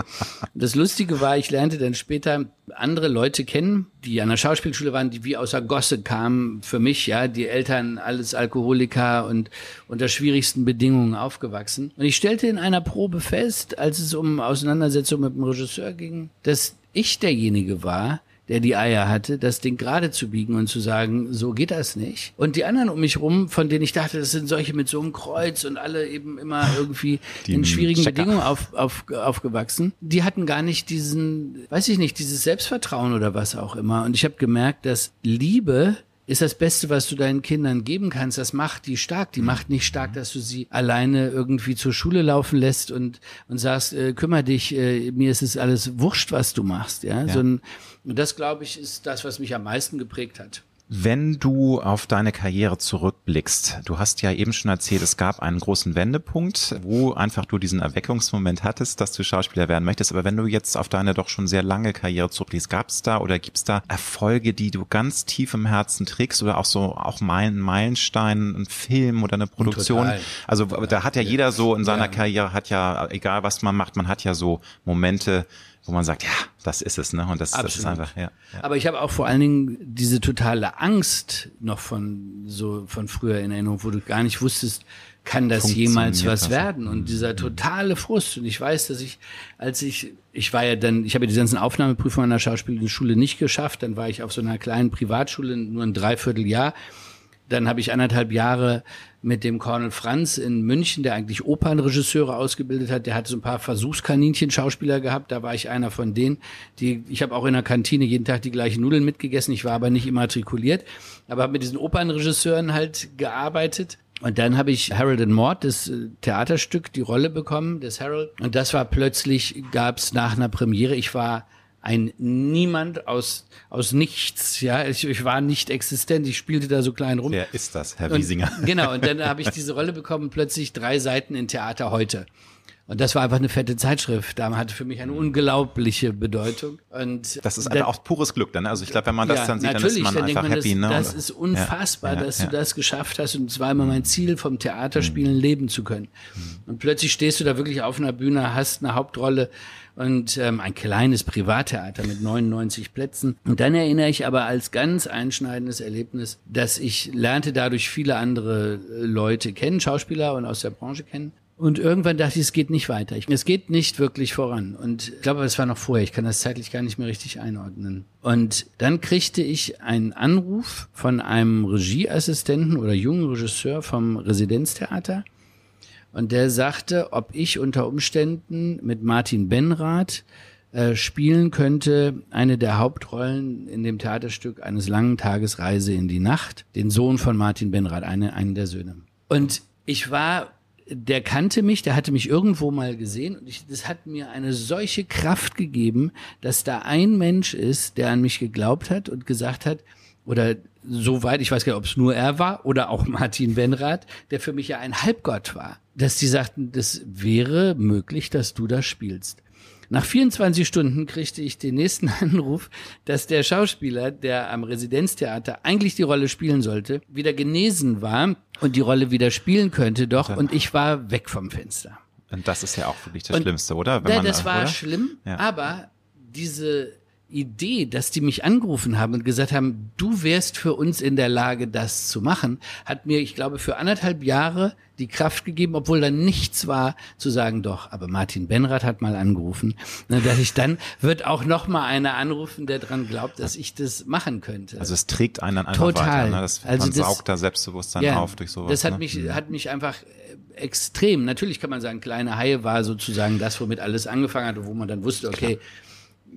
Und das Lustige war, ich lernte dann später andere Leute kennen, die an der Schauspielschule waren, die wie außer Gosse kamen für mich, ja, die Eltern alles Alkoholiker und unter schwierigsten Bedingungen aufgewachsen. Und ich stellte in einer Probe fest, als es um Auseinandersetzung mit dem Regisseur ging, dass ich derjenige war, der die Eier hatte, das Ding gerade zu biegen und zu sagen, so geht das nicht. Und die anderen um mich rum, von denen ich dachte, das sind solche mit so einem Kreuz und alle eben immer irgendwie die in schwierigen Checker. Bedingungen auf, auf, aufgewachsen, die hatten gar nicht diesen, weiß ich nicht, dieses Selbstvertrauen oder was auch immer. Und ich habe gemerkt, dass Liebe ist das Beste, was du deinen Kindern geben kannst. Das macht die stark. Die macht nicht stark, dass du sie alleine irgendwie zur Schule laufen lässt und, und sagst, äh, kümmere dich, äh, mir ist es alles wurscht, was du machst. Ja, ja. So ein, und das, glaube ich, ist das, was mich am meisten geprägt hat. Wenn du auf deine Karriere zurückblickst, du hast ja eben schon erzählt, es gab einen großen Wendepunkt, wo einfach du diesen Erweckungsmoment hattest, dass du Schauspieler werden möchtest. Aber wenn du jetzt auf deine doch schon sehr lange Karriere zurückblickst, gab es da oder gibt es da Erfolge, die du ganz tief im Herzen trägst oder auch so auch mein Meilenstein, ein Film oder eine Produktion? Total. Also da hat ja jeder so in seiner ja. Karriere hat ja, egal was man macht, man hat ja so Momente, wo man sagt, ja, das ist es, ne? Und das, das ist einfach, ja. ja. Aber ich habe auch vor allen Dingen diese totale Angst noch von so von früher in Erinnerung, wo du gar nicht wusstest, kann das jemals was das werden? Und dieser mhm. totale Frust. Und ich weiß, dass ich, als ich, ich war ja dann, ich habe ja die ganzen Aufnahmeprüfungen an der Schauspielschule nicht geschafft, dann war ich auf so einer kleinen Privatschule nur ein Dreivierteljahr dann habe ich anderthalb Jahre mit dem Cornel Franz in München, der eigentlich Opernregisseure ausgebildet hat. Der hatte so ein paar Versuchskaninchen-Schauspieler gehabt. Da war ich einer von denen. Die, ich habe auch in der Kantine jeden Tag die gleichen Nudeln mitgegessen. Ich war aber nicht immatrikuliert. Aber habe mit diesen Opernregisseuren halt gearbeitet. Und dann habe ich Harold and Maude, das äh, Theaterstück, die Rolle bekommen, des Harold. Und das war plötzlich, gab es nach einer Premiere, ich war ein Niemand aus, aus nichts, ja, ich, ich war nicht existent, ich spielte da so klein rum. Wer ist das, Herr Wiesinger? Und, (laughs) genau, und dann (laughs) habe ich diese Rolle bekommen, plötzlich drei Seiten in Theater heute. Und das war einfach eine fette Zeitschrift. Da hatte für mich eine unglaubliche Bedeutung. Und das ist einfach auch pures Glück dann. Ne? Also ich glaube, wenn man das ja, dann sieht, dann ist man dann einfach man, happy. Das, ne? das ist unfassbar, ja, ja, dass du das geschafft hast. Und es war immer mein Ziel, vom Theaterspielen mhm. leben zu können. Mhm. Und plötzlich stehst du da wirklich auf einer Bühne, hast eine Hauptrolle und ähm, ein kleines Privattheater mit 99 Plätzen. Und dann erinnere ich aber als ganz einschneidendes Erlebnis, dass ich lernte dadurch viele andere Leute kennen, Schauspieler und aus der Branche kennen. Und irgendwann dachte ich, es geht nicht weiter. Es geht nicht wirklich voran. Und ich glaube, es war noch vorher. Ich kann das zeitlich gar nicht mehr richtig einordnen. Und dann kriegte ich einen Anruf von einem Regieassistenten oder jungen Regisseur vom Residenztheater. Und der sagte, ob ich unter Umständen mit Martin Benrath äh, spielen könnte, eine der Hauptrollen in dem Theaterstück eines langen Tages Reise in die Nacht, den Sohn von Martin Benrath, eine, einen der Söhne. Und ich war der kannte mich, der hatte mich irgendwo mal gesehen und ich, das hat mir eine solche Kraft gegeben, dass da ein Mensch ist, der an mich geglaubt hat und gesagt hat, oder soweit, ich weiß gar nicht, ob es nur er war oder auch (laughs) Martin Benrath, der für mich ja ein Halbgott war, dass die sagten, das wäre möglich, dass du das spielst. Nach 24 Stunden kriegte ich den nächsten (laughs) Anruf, dass der Schauspieler, der am Residenztheater eigentlich die Rolle spielen sollte, wieder genesen war und die Rolle wieder spielen könnte doch und ich war weg vom Fenster. Und das ist ja auch wirklich das und Schlimmste, oder? Wenn ja, man, das war oder? schlimm, ja. aber diese Idee, dass die mich angerufen haben und gesagt haben, du wärst für uns in der Lage, das zu machen, hat mir, ich glaube, für anderthalb Jahre die Kraft gegeben, obwohl da nichts war, zu sagen, doch, aber Martin Benrath hat mal angerufen, ne, dass ich dann wird auch noch mal einer anrufen, der dran glaubt, dass ich das machen könnte. Also es trägt einen dann einfach Total. weiter. Ne? Das, also man das, saugt da Selbstbewusstsein ja, auf durch sowas. Das hat ne? mich, hat mich einfach äh, extrem. Natürlich kann man sagen, kleine Haie war sozusagen das, womit alles angefangen hat, wo man dann wusste, okay, Klar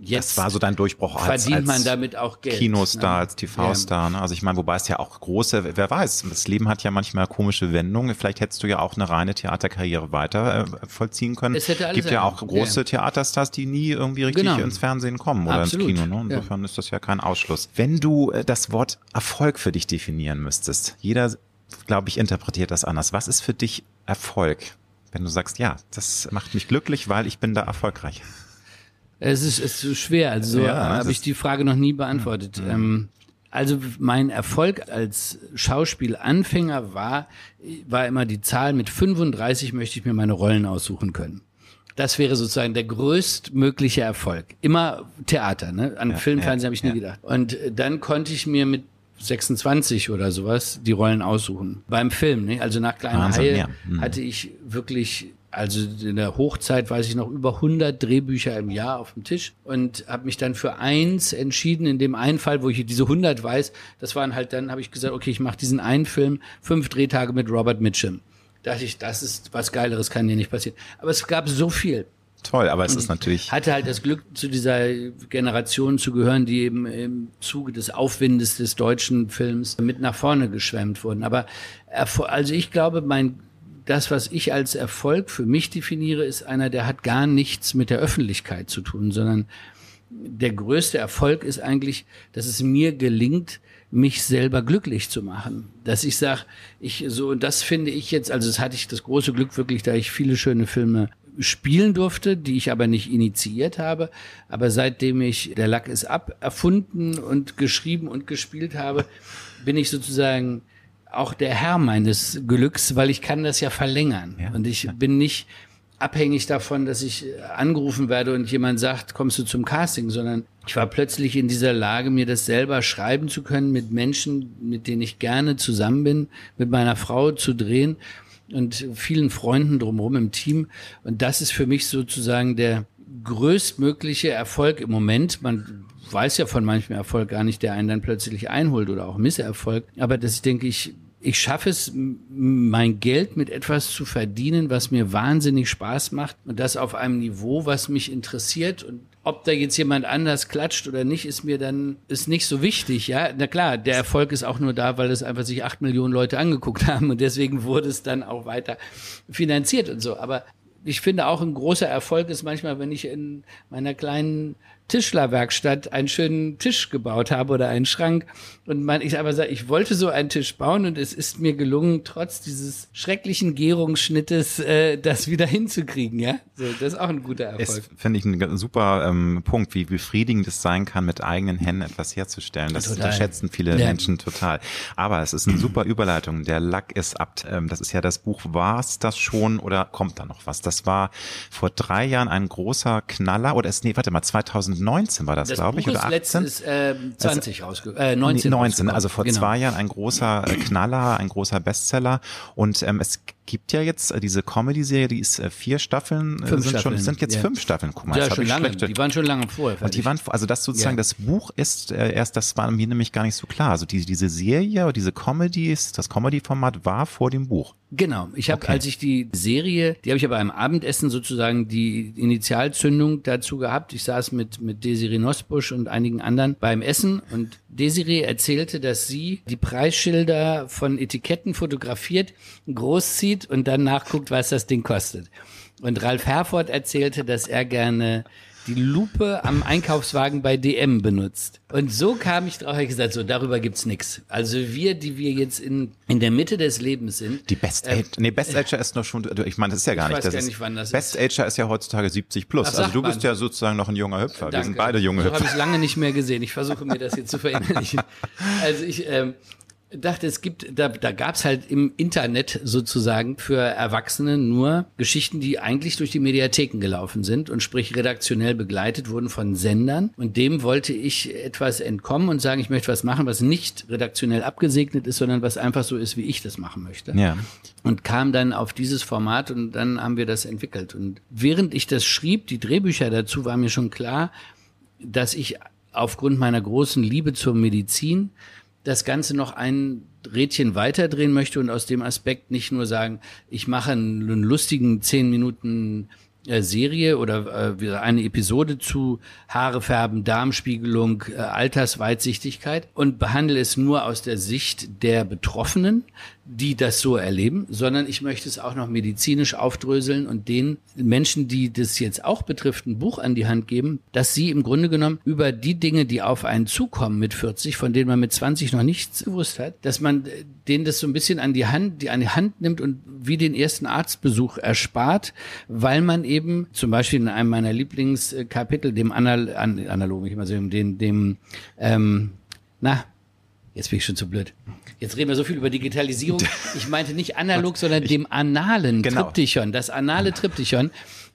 Jetzt das war so dein Durchbruch als, verdient als man damit auch Geld. Kinostar, ne? als TV-Star. Ne? Also ich meine, wobei es ja auch große, wer weiß, das Leben hat ja manchmal komische Wendungen. Vielleicht hättest du ja auch eine reine Theaterkarriere weiter äh, vollziehen können. Es hätte alles gibt ja auch große ja. Theaterstars, die nie irgendwie richtig genau. ins Fernsehen kommen oder Absolut. ins Kino. Ne? Insofern ja. ist das ja kein Ausschluss. Wenn du äh, das Wort Erfolg für dich definieren müsstest, jeder, glaube ich, interpretiert das anders. Was ist für dich Erfolg? Wenn du sagst, ja, das macht mich glücklich, weil ich bin da erfolgreich. Es ist, es ist schwer. Also so ja, habe ich die Frage noch nie beantwortet. Mhm. Ähm, also mein Erfolg als Schauspielanfänger war, war immer die Zahl, mit 35 möchte ich mir meine Rollen aussuchen können. Das wäre sozusagen der größtmögliche Erfolg. Immer Theater, ne? An ja, Film, Fernsehen ja, habe ich nie gedacht. Und dann konnte ich mir mit 26 oder sowas die Rollen aussuchen. Beim Film, ne? also nach Kleiner Wahnsinn, Haie mhm. hatte ich wirklich also in der Hochzeit weiß ich noch über 100 Drehbücher im Jahr auf dem Tisch und habe mich dann für eins entschieden. In dem einen Fall, wo ich diese 100 weiß, das waren halt dann, habe ich gesagt, okay, ich mache diesen einen Film, fünf Drehtage mit Robert Mitchum. Da dachte ich, das ist was Geileres, kann dir nicht passieren. Aber es gab so viel. Toll, aber es ist natürlich. Hatte halt das Glück, zu dieser Generation zu gehören, die eben im Zuge des Aufwindes des deutschen Films mit nach vorne geschwemmt wurden. Aber also ich glaube, mein das, was ich als Erfolg für mich definiere, ist einer, der hat gar nichts mit der Öffentlichkeit zu tun, sondern der größte Erfolg ist eigentlich, dass es mir gelingt, mich selber glücklich zu machen. Dass ich sage, ich so, und das finde ich jetzt, also das hatte ich das große Glück wirklich, da ich viele schöne Filme spielen durfte, die ich aber nicht initiiert habe. Aber seitdem ich Der Lack ist ab erfunden und geschrieben und gespielt habe, bin ich sozusagen auch der Herr meines Glücks, weil ich kann das ja verlängern. Ja. Und ich bin nicht abhängig davon, dass ich angerufen werde und jemand sagt, kommst du zum Casting, sondern ich war plötzlich in dieser Lage, mir das selber schreiben zu können mit Menschen, mit denen ich gerne zusammen bin, mit meiner Frau zu drehen und vielen Freunden drumherum im Team. Und das ist für mich sozusagen der größtmögliche Erfolg im Moment. Man weiß ja von manchem Erfolg gar nicht, der einen dann plötzlich einholt oder auch Misserfolg. Aber ich denke, ich, ich schaffe es, mein Geld mit etwas zu verdienen, was mir wahnsinnig Spaß macht und das auf einem Niveau, was mich interessiert und ob da jetzt jemand anders klatscht oder nicht, ist mir dann ist nicht so wichtig. Ja, na klar, der Erfolg ist auch nur da, weil es einfach sich acht Millionen Leute angeguckt (laughs) haben und deswegen wurde es dann auch weiter finanziert und so. Aber ich finde auch ein großer Erfolg ist manchmal, wenn ich in meiner kleinen Tischlerwerkstatt einen schönen Tisch gebaut habe oder einen Schrank. Und man, ich aber sage, ich wollte so einen Tisch bauen und es ist mir gelungen, trotz dieses schrecklichen Gärungsschnittes äh, das wieder hinzukriegen. Ja, so, das ist auch ein guter Erfolg. Finde ich ein super ähm, Punkt, wie befriedigend es sein kann, mit eigenen Händen etwas herzustellen. Das total. unterschätzen viele ja. Menschen total. Aber es ist eine (clears throat) super Überleitung. Der Lack ist ab. Ähm, das ist ja das Buch. War es das schon oder kommt da noch was? Das war vor drei Jahren ein großer Knaller oder ist nee, warte mal 2000 2019 war das, das glaube ich, oder 18? Letztes, äh, 20 also, äh, 19. 19, also vor genau. zwei Jahren ein großer äh, Knaller, ein großer Bestseller. Und ähm, es gibt ja jetzt äh, diese Comedy-Serie, die ist äh, vier Staffeln, äh, fünf sind Staffeln. schon, sind jetzt ja. fünf Staffeln. Guck mal, ja, schon lange. Die waren schon lange vorher. Und die waren, also das sozusagen, ja. das Buch ist äh, erst, das war mir nämlich gar nicht so klar. Also die, diese Serie, diese Comedy, das Comedy-Format war vor dem Buch. Genau. Ich habe, okay. als ich die Serie, die habe ich aber beim Abendessen sozusagen die Initialzündung dazu gehabt. Ich saß mit mit Desiree Nosbusch und einigen anderen beim Essen und Desiree erzählte, dass sie die Preisschilder von Etiketten fotografiert, großzieht und dann nachguckt, was das Ding kostet. Und Ralf Herford erzählte, dass er gerne die Lupe am Einkaufswagen bei DM benutzt. Und so kam ich drauf, ich gesagt, so darüber gibt's nix. Also wir, die wir jetzt in, in der Mitte des Lebens sind. Die Best äh, Age, nee, Best Ager ist noch schon, ich meine, das ist ja gar ich nicht. Weiß das gar nicht, wann das Best ist. Ager ist ja heutzutage 70 plus. Ach, also du bist ja sozusagen noch ein junger Hüpfer. Danke. Wir sind beide junge so Hüpfer. habe ich lange nicht mehr gesehen. Ich versuche mir das jetzt zu verinnerlichen. (laughs) Also ich, ähm, dachte, es gibt, da, da gab es halt im Internet sozusagen für Erwachsene nur Geschichten, die eigentlich durch die Mediatheken gelaufen sind und sprich redaktionell begleitet wurden von Sendern. Und dem wollte ich etwas entkommen und sagen, ich möchte was machen, was nicht redaktionell abgesegnet ist, sondern was einfach so ist, wie ich das machen möchte. Ja. Und kam dann auf dieses Format und dann haben wir das entwickelt. Und während ich das schrieb, die Drehbücher dazu, war mir schon klar, dass ich aufgrund meiner großen Liebe zur Medizin das Ganze noch ein Rädchen weiterdrehen möchte und aus dem Aspekt nicht nur sagen, ich mache einen lustigen zehn Minuten äh, Serie oder äh, eine Episode zu Haare färben, Darmspiegelung, äh, Altersweitsichtigkeit und behandle es nur aus der Sicht der Betroffenen, die das so erleben, sondern ich möchte es auch noch medizinisch aufdröseln und den Menschen, die das jetzt auch betrifft, ein Buch an die Hand geben, dass sie im Grunde genommen über die Dinge, die auf einen zukommen mit 40, von denen man mit 20 noch nichts gewusst hat, dass man denen das so ein bisschen an die Hand, die an die Hand nimmt und wie den ersten Arztbesuch erspart, weil man eben zum Beispiel in einem meiner Lieblingskapitel, dem Anal an, analogen, ich mal sagen, dem, dem ähm, na, jetzt bin ich schon zu blöd. Jetzt reden wir so viel über Digitalisierung. (laughs) Ich meinte nicht analog, sondern dem analen genau. Triptychon. Das anale Triptychon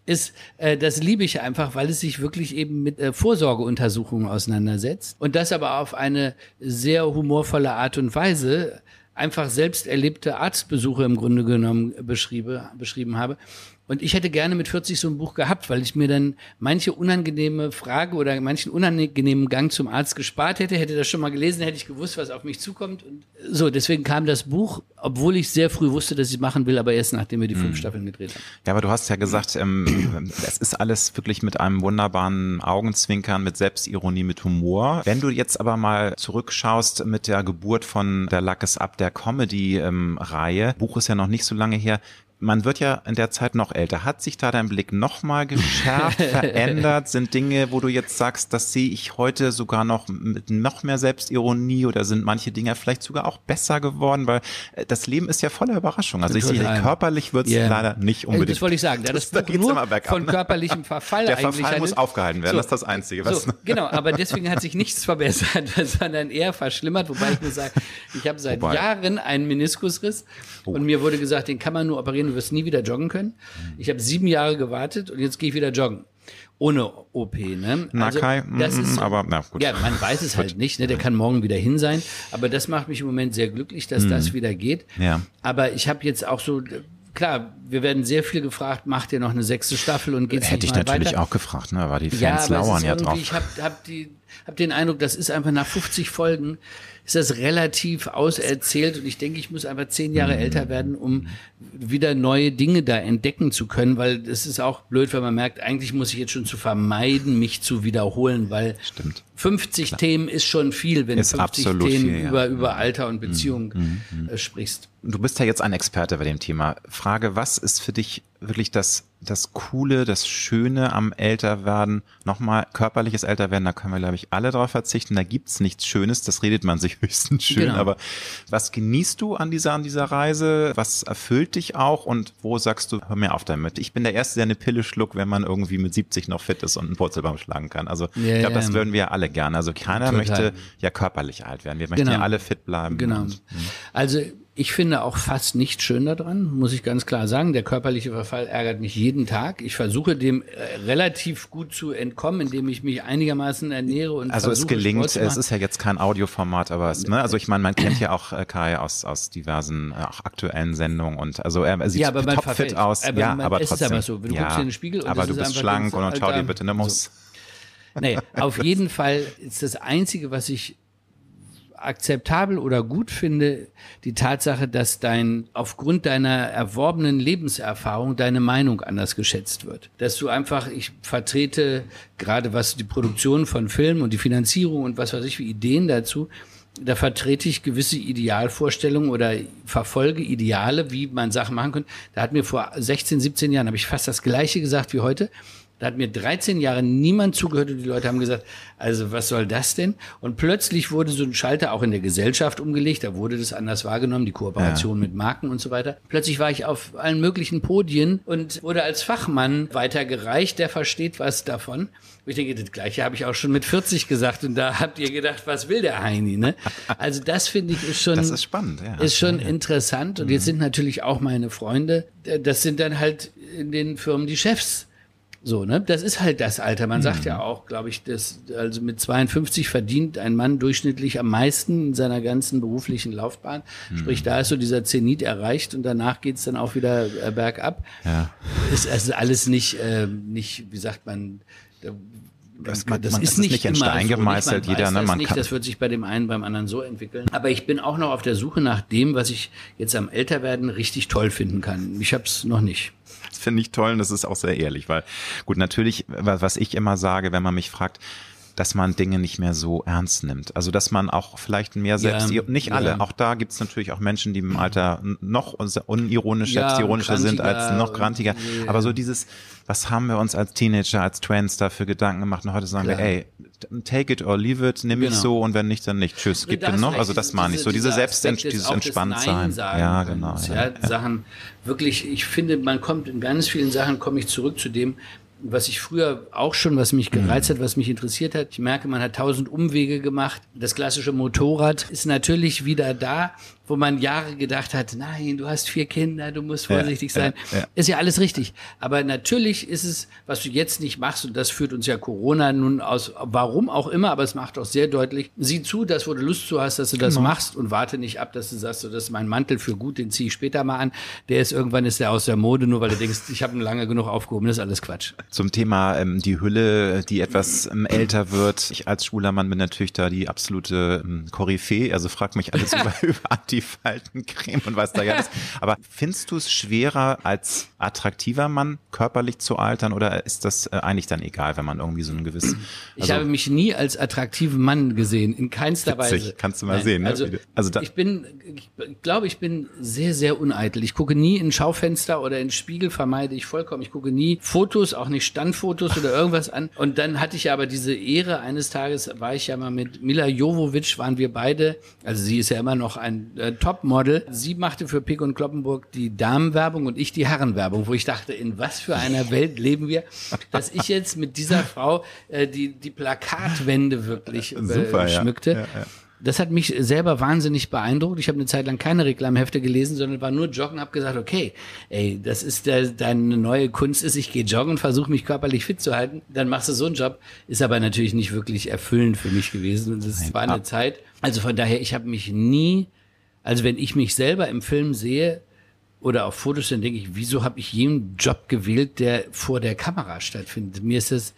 ist, äh, das liebe ich einfach, weil es sich wirklich eben mit äh, Vorsorgeuntersuchungen auseinandersetzt und das aber auf eine sehr humorvolle Art und Weise einfach selbst erlebte Arztbesuche im Grunde genommen beschriebe, beschrieben habe. Und ich hätte gerne mit 40 so ein Buch gehabt, weil ich mir dann manche unangenehme Frage oder manchen unangenehmen Gang zum Arzt gespart hätte, hätte das schon mal gelesen, hätte ich gewusst, was auf mich zukommt. Und so, deswegen kam das Buch, obwohl ich sehr früh wusste, dass ich es machen will, aber erst nachdem wir die fünf mhm. Staffeln gedreht haben. Ja, aber du hast ja gesagt, ähm, es ist alles wirklich mit einem wunderbaren Augenzwinkern, mit Selbstironie, mit Humor. Wenn du jetzt aber mal zurückschaust mit der Geburt von der Lack is Up, der Comedy-Reihe, ähm, Buch ist ja noch nicht so lange her, man wird ja in der Zeit noch älter. Hat sich da dein Blick nochmal geschärft, (laughs) verändert? Sind Dinge, wo du jetzt sagst, das sehe ich heute sogar noch mit noch mehr Selbstironie oder sind manche Dinge vielleicht sogar auch besser geworden? Weil äh, das Leben ist ja voller Überraschungen. Also ich sehe, körperlich wird es yeah. leider nicht unbedingt. Das wollte ich sagen. Da das, das Buch nur von körperlichem Verfall (laughs) Der Verfall muss aufgehalten werden, so, das ist das Einzige. Was so, genau, aber deswegen hat sich nichts verbessert, (laughs) sondern eher verschlimmert. Wobei ich nur sage, ich habe seit Wobei. Jahren einen Meniskusriss oh. und mir wurde gesagt, den kann man nur operieren du wirst nie wieder joggen können. Ich habe sieben Jahre gewartet und jetzt gehe ich wieder joggen. Ohne OP, ne? Also, Nakai, das ist, aber na gut. Ja, man weiß es halt nicht, ne? Der kann morgen wieder hin sein. Aber das macht mich im Moment sehr glücklich, dass mhm. das wieder geht. Ja. Aber ich habe jetzt auch so klar, wir werden sehr viel gefragt, macht ihr noch eine sechste Staffel und geht's Hätte ich natürlich weiter? auch gefragt, ne? Aber die Fans ja, aber lauern ja drauf. Ich habe hab die, hab den Eindruck, das ist einfach nach 50 Folgen ist das relativ auserzählt und ich denke, ich muss einfach zehn Mhm. Jahre älter werden, um wieder neue Dinge da entdecken zu können, weil es ist auch blöd, wenn man merkt, eigentlich muss ich jetzt schon zu vermeiden, mich zu wiederholen, weil Stimmt. 50 Themen ist schon viel, wenn du 50 absolut Themen viel, ja. Mhm. über, über Alter und Beziehung äh, sprichst. Du bist ja jetzt ein Experte bei dem Thema. Frage, was ist für dich wirklich das, das Coole, das Schöne am Älterwerden? Nochmal, körperliches Älterwerden, da können wir, glaube ich, alle drauf verzichten. Da gibt's nichts Schönes, das redet man sich (laughs) höchstens schön. Genau. Aber was genießt du an dieser, an dieser Reise? Was erfüllt dich auch? Und wo sagst du, hör mir auf damit? Ich bin der Erste, der eine Pille schluckt, wenn man irgendwie mit 70 noch fit ist und einen Purzelbaum schlagen kann. Also Ja, ich glaube, ja. das würden wir alle gerne. Also keiner Total. möchte ja körperlich alt werden. Wir möchten Genau. ja alle fit bleiben. Genau. Und, Also ich finde auch fast nichts schön daran, muss ich ganz klar sagen. Der körperliche Verfall ärgert mich jeden Tag. Ich versuche dem äh, relativ gut zu entkommen, indem ich mich einigermaßen ernähre und Also es versuche, gelingt, Sport zu es ist ja jetzt kein Audioformat, aber es, ne, also ich meine, man kennt ja auch äh, Kai aus, aus diversen äh, auch aktuellen Sendungen und also er, er sieht Ja, topfit verfällt. aus, Aber ja, aber es ist trotzdem. aber so. Du ja, guckst in den Spiegel und aber es du ist bist schlank ganz und schau dir bitte eine Muss. Nee, auf jeden Fall ist das Einzige, was ich akzeptabel oder gut finde, die Tatsache, dass dein, aufgrund deiner erworbenen Lebenserfahrung deine Meinung anders geschätzt wird. Dass du einfach, ich vertrete gerade was die Produktion von Filmen und die Finanzierung und was weiß ich, wie Ideen dazu, da vertrete ich gewisse Idealvorstellungen oder verfolge Ideale, wie man Sachen machen könnte. Da hat mir vor 16, 17 Jahren, habe ich fast das Gleiche gesagt wie heute. Da hat mir 13 Jahre niemand zugehört und die Leute haben gesagt, also was soll das denn? Und plötzlich wurde so ein Schalter auch in der Gesellschaft umgelegt, da wurde das anders wahrgenommen, die Kooperation mit Marken und so weiter. Plötzlich war ich auf allen möglichen Podien und wurde als Fachmann weitergereicht, der versteht was davon. Und ich denke, das Gleiche habe ich auch schon mit 40 gesagt und da habt ihr gedacht, was will der Heini, ne? Also das finde ich ist schon, Das ist spannend, ja. ist schon interessant und jetzt sind natürlich auch meine Freunde, äh, das sind dann halt in den Firmen die Chefs. So, ne? Das ist halt das Alter. Man sagt ja auch, glaube ich, dass also mit 52 verdient ein Mann durchschnittlich am meisten in seiner ganzen beruflichen Laufbahn. Sprich, da ist so dieser Zenit erreicht und danach geht's dann auch wieder äh, bergab. Ja. Ist also alles nicht, äh, nicht, wie sagt man, da- Das- man- das man- ist ist nicht, nicht in immer Stein so. gemeißelt, jeder, ne? Das, Man nicht, kann- das wird sich bei dem einen beim anderen so entwickeln. Aber ich bin auch noch auf der Suche nach dem, was ich jetzt am Älterwerden richtig toll finden kann. Ich habe es noch nicht. Finde ich toll und das ist auch sehr ehrlich, weil gut, natürlich, wa- was ich immer sage, wenn man mich fragt, dass man Dinge nicht mehr so ernst nimmt. Also dass man auch vielleicht mehr selbst, Ja, nicht ja. alle, auch da gibt es natürlich auch Menschen, die im Alter noch unironisch, Ja, selbstironischer sind als noch grantiger. und- Aber so dieses, was haben wir uns als Teenager, als Twins dafür Gedanken gemacht und heute sagen Klar. wir, ey, take it or leave it, nimm ich Genau. so und wenn nicht, dann nicht. Tschüss, hast genug. recht, Also das meine ich so, diese Selbst, dieses Entspanntsein. Ja, genau. Ja, Ja, Sachen wirklich, ich finde, man kommt in ganz vielen Sachen, komme ich zurück zu dem, was ich früher auch schon, was mich gereizt hat, was mich interessiert hat. Ich merke, man hat tausend Umwege gemacht. Das klassische Motorrad ist natürlich wieder da, wo man Jahre gedacht hat, nein, du hast vier Kinder, du musst vorsichtig Ja, sein. ja, ja. Ist ja alles richtig. Aber natürlich ist es, was du jetzt nicht machst, und das führt uns ja Corona nun aus, warum auch immer, aber es macht auch sehr deutlich, sieh zu, dass wo du Lust zu hast, dass du Genau. das machst und warte nicht ab, dass du sagst, so, das ist mein Mantel für gut, den ziehe ich später mal an. Der ist irgendwann ist der aus der Mode, nur weil du denkst, ich habe ihn lange genug aufgehoben. Das ist alles Quatsch. Zum Thema ähm, die Hülle, die etwas ähm, älter wird. Ich als schwuler Mann bin natürlich da die absolute ähm, Koryphäe. Also frag mich alles (laughs) über, über Antifaltencreme und was da ja ist. Aber findest du es schwerer als attraktiver Mann körperlich zu altern oder ist das äh, eigentlich dann egal, wenn man irgendwie so ein gewisses... Ich habe mich nie als attraktiven Mann gesehen, in keinster Also Witzig. Weise. Kannst du mal sehen, ne? Also, also da- ich bin, ich glaube, ich bin sehr, sehr uneitel. Ich gucke nie in Schaufenster oder in Spiegel, vermeide ich vollkommen. Ich gucke nie Fotos, auch nicht Standfotos oder irgendwas an. Und dann hatte ich aber diese Ehre, eines Tages war ich ja mal mit Mila Jovovic, waren wir beide, also sie ist ja immer noch ein äh, Topmodel. Sie machte für Pick und Kloppenburg die Damenwerbung und ich die Herrenwerbung, wo ich dachte, in was für einer Welt leben wir, dass ich jetzt mit dieser Frau äh, die, die Plakatwände wirklich äh, Super, ja. schmückte. Ja, ja. Das hat mich selber wahnsinnig beeindruckt. Ich habe eine Zeit lang keine Reklamhefte gelesen, sondern war nur joggen, habe gesagt, okay, ey, das ist der, deine neue Kunst ist, ich gehe joggen, versuche mich körperlich fit zu halten, dann machst du so einen Job. Ist aber natürlich nicht wirklich erfüllend für mich gewesen. Und es war eine Zeit. Also von daher, ich habe mich nie, also wenn ich mich selber im Film sehe, oder auf Fotos, dann denke ich, wieso habe ich jeden Job gewählt, der vor der Kamera stattfindet? Mir ist das,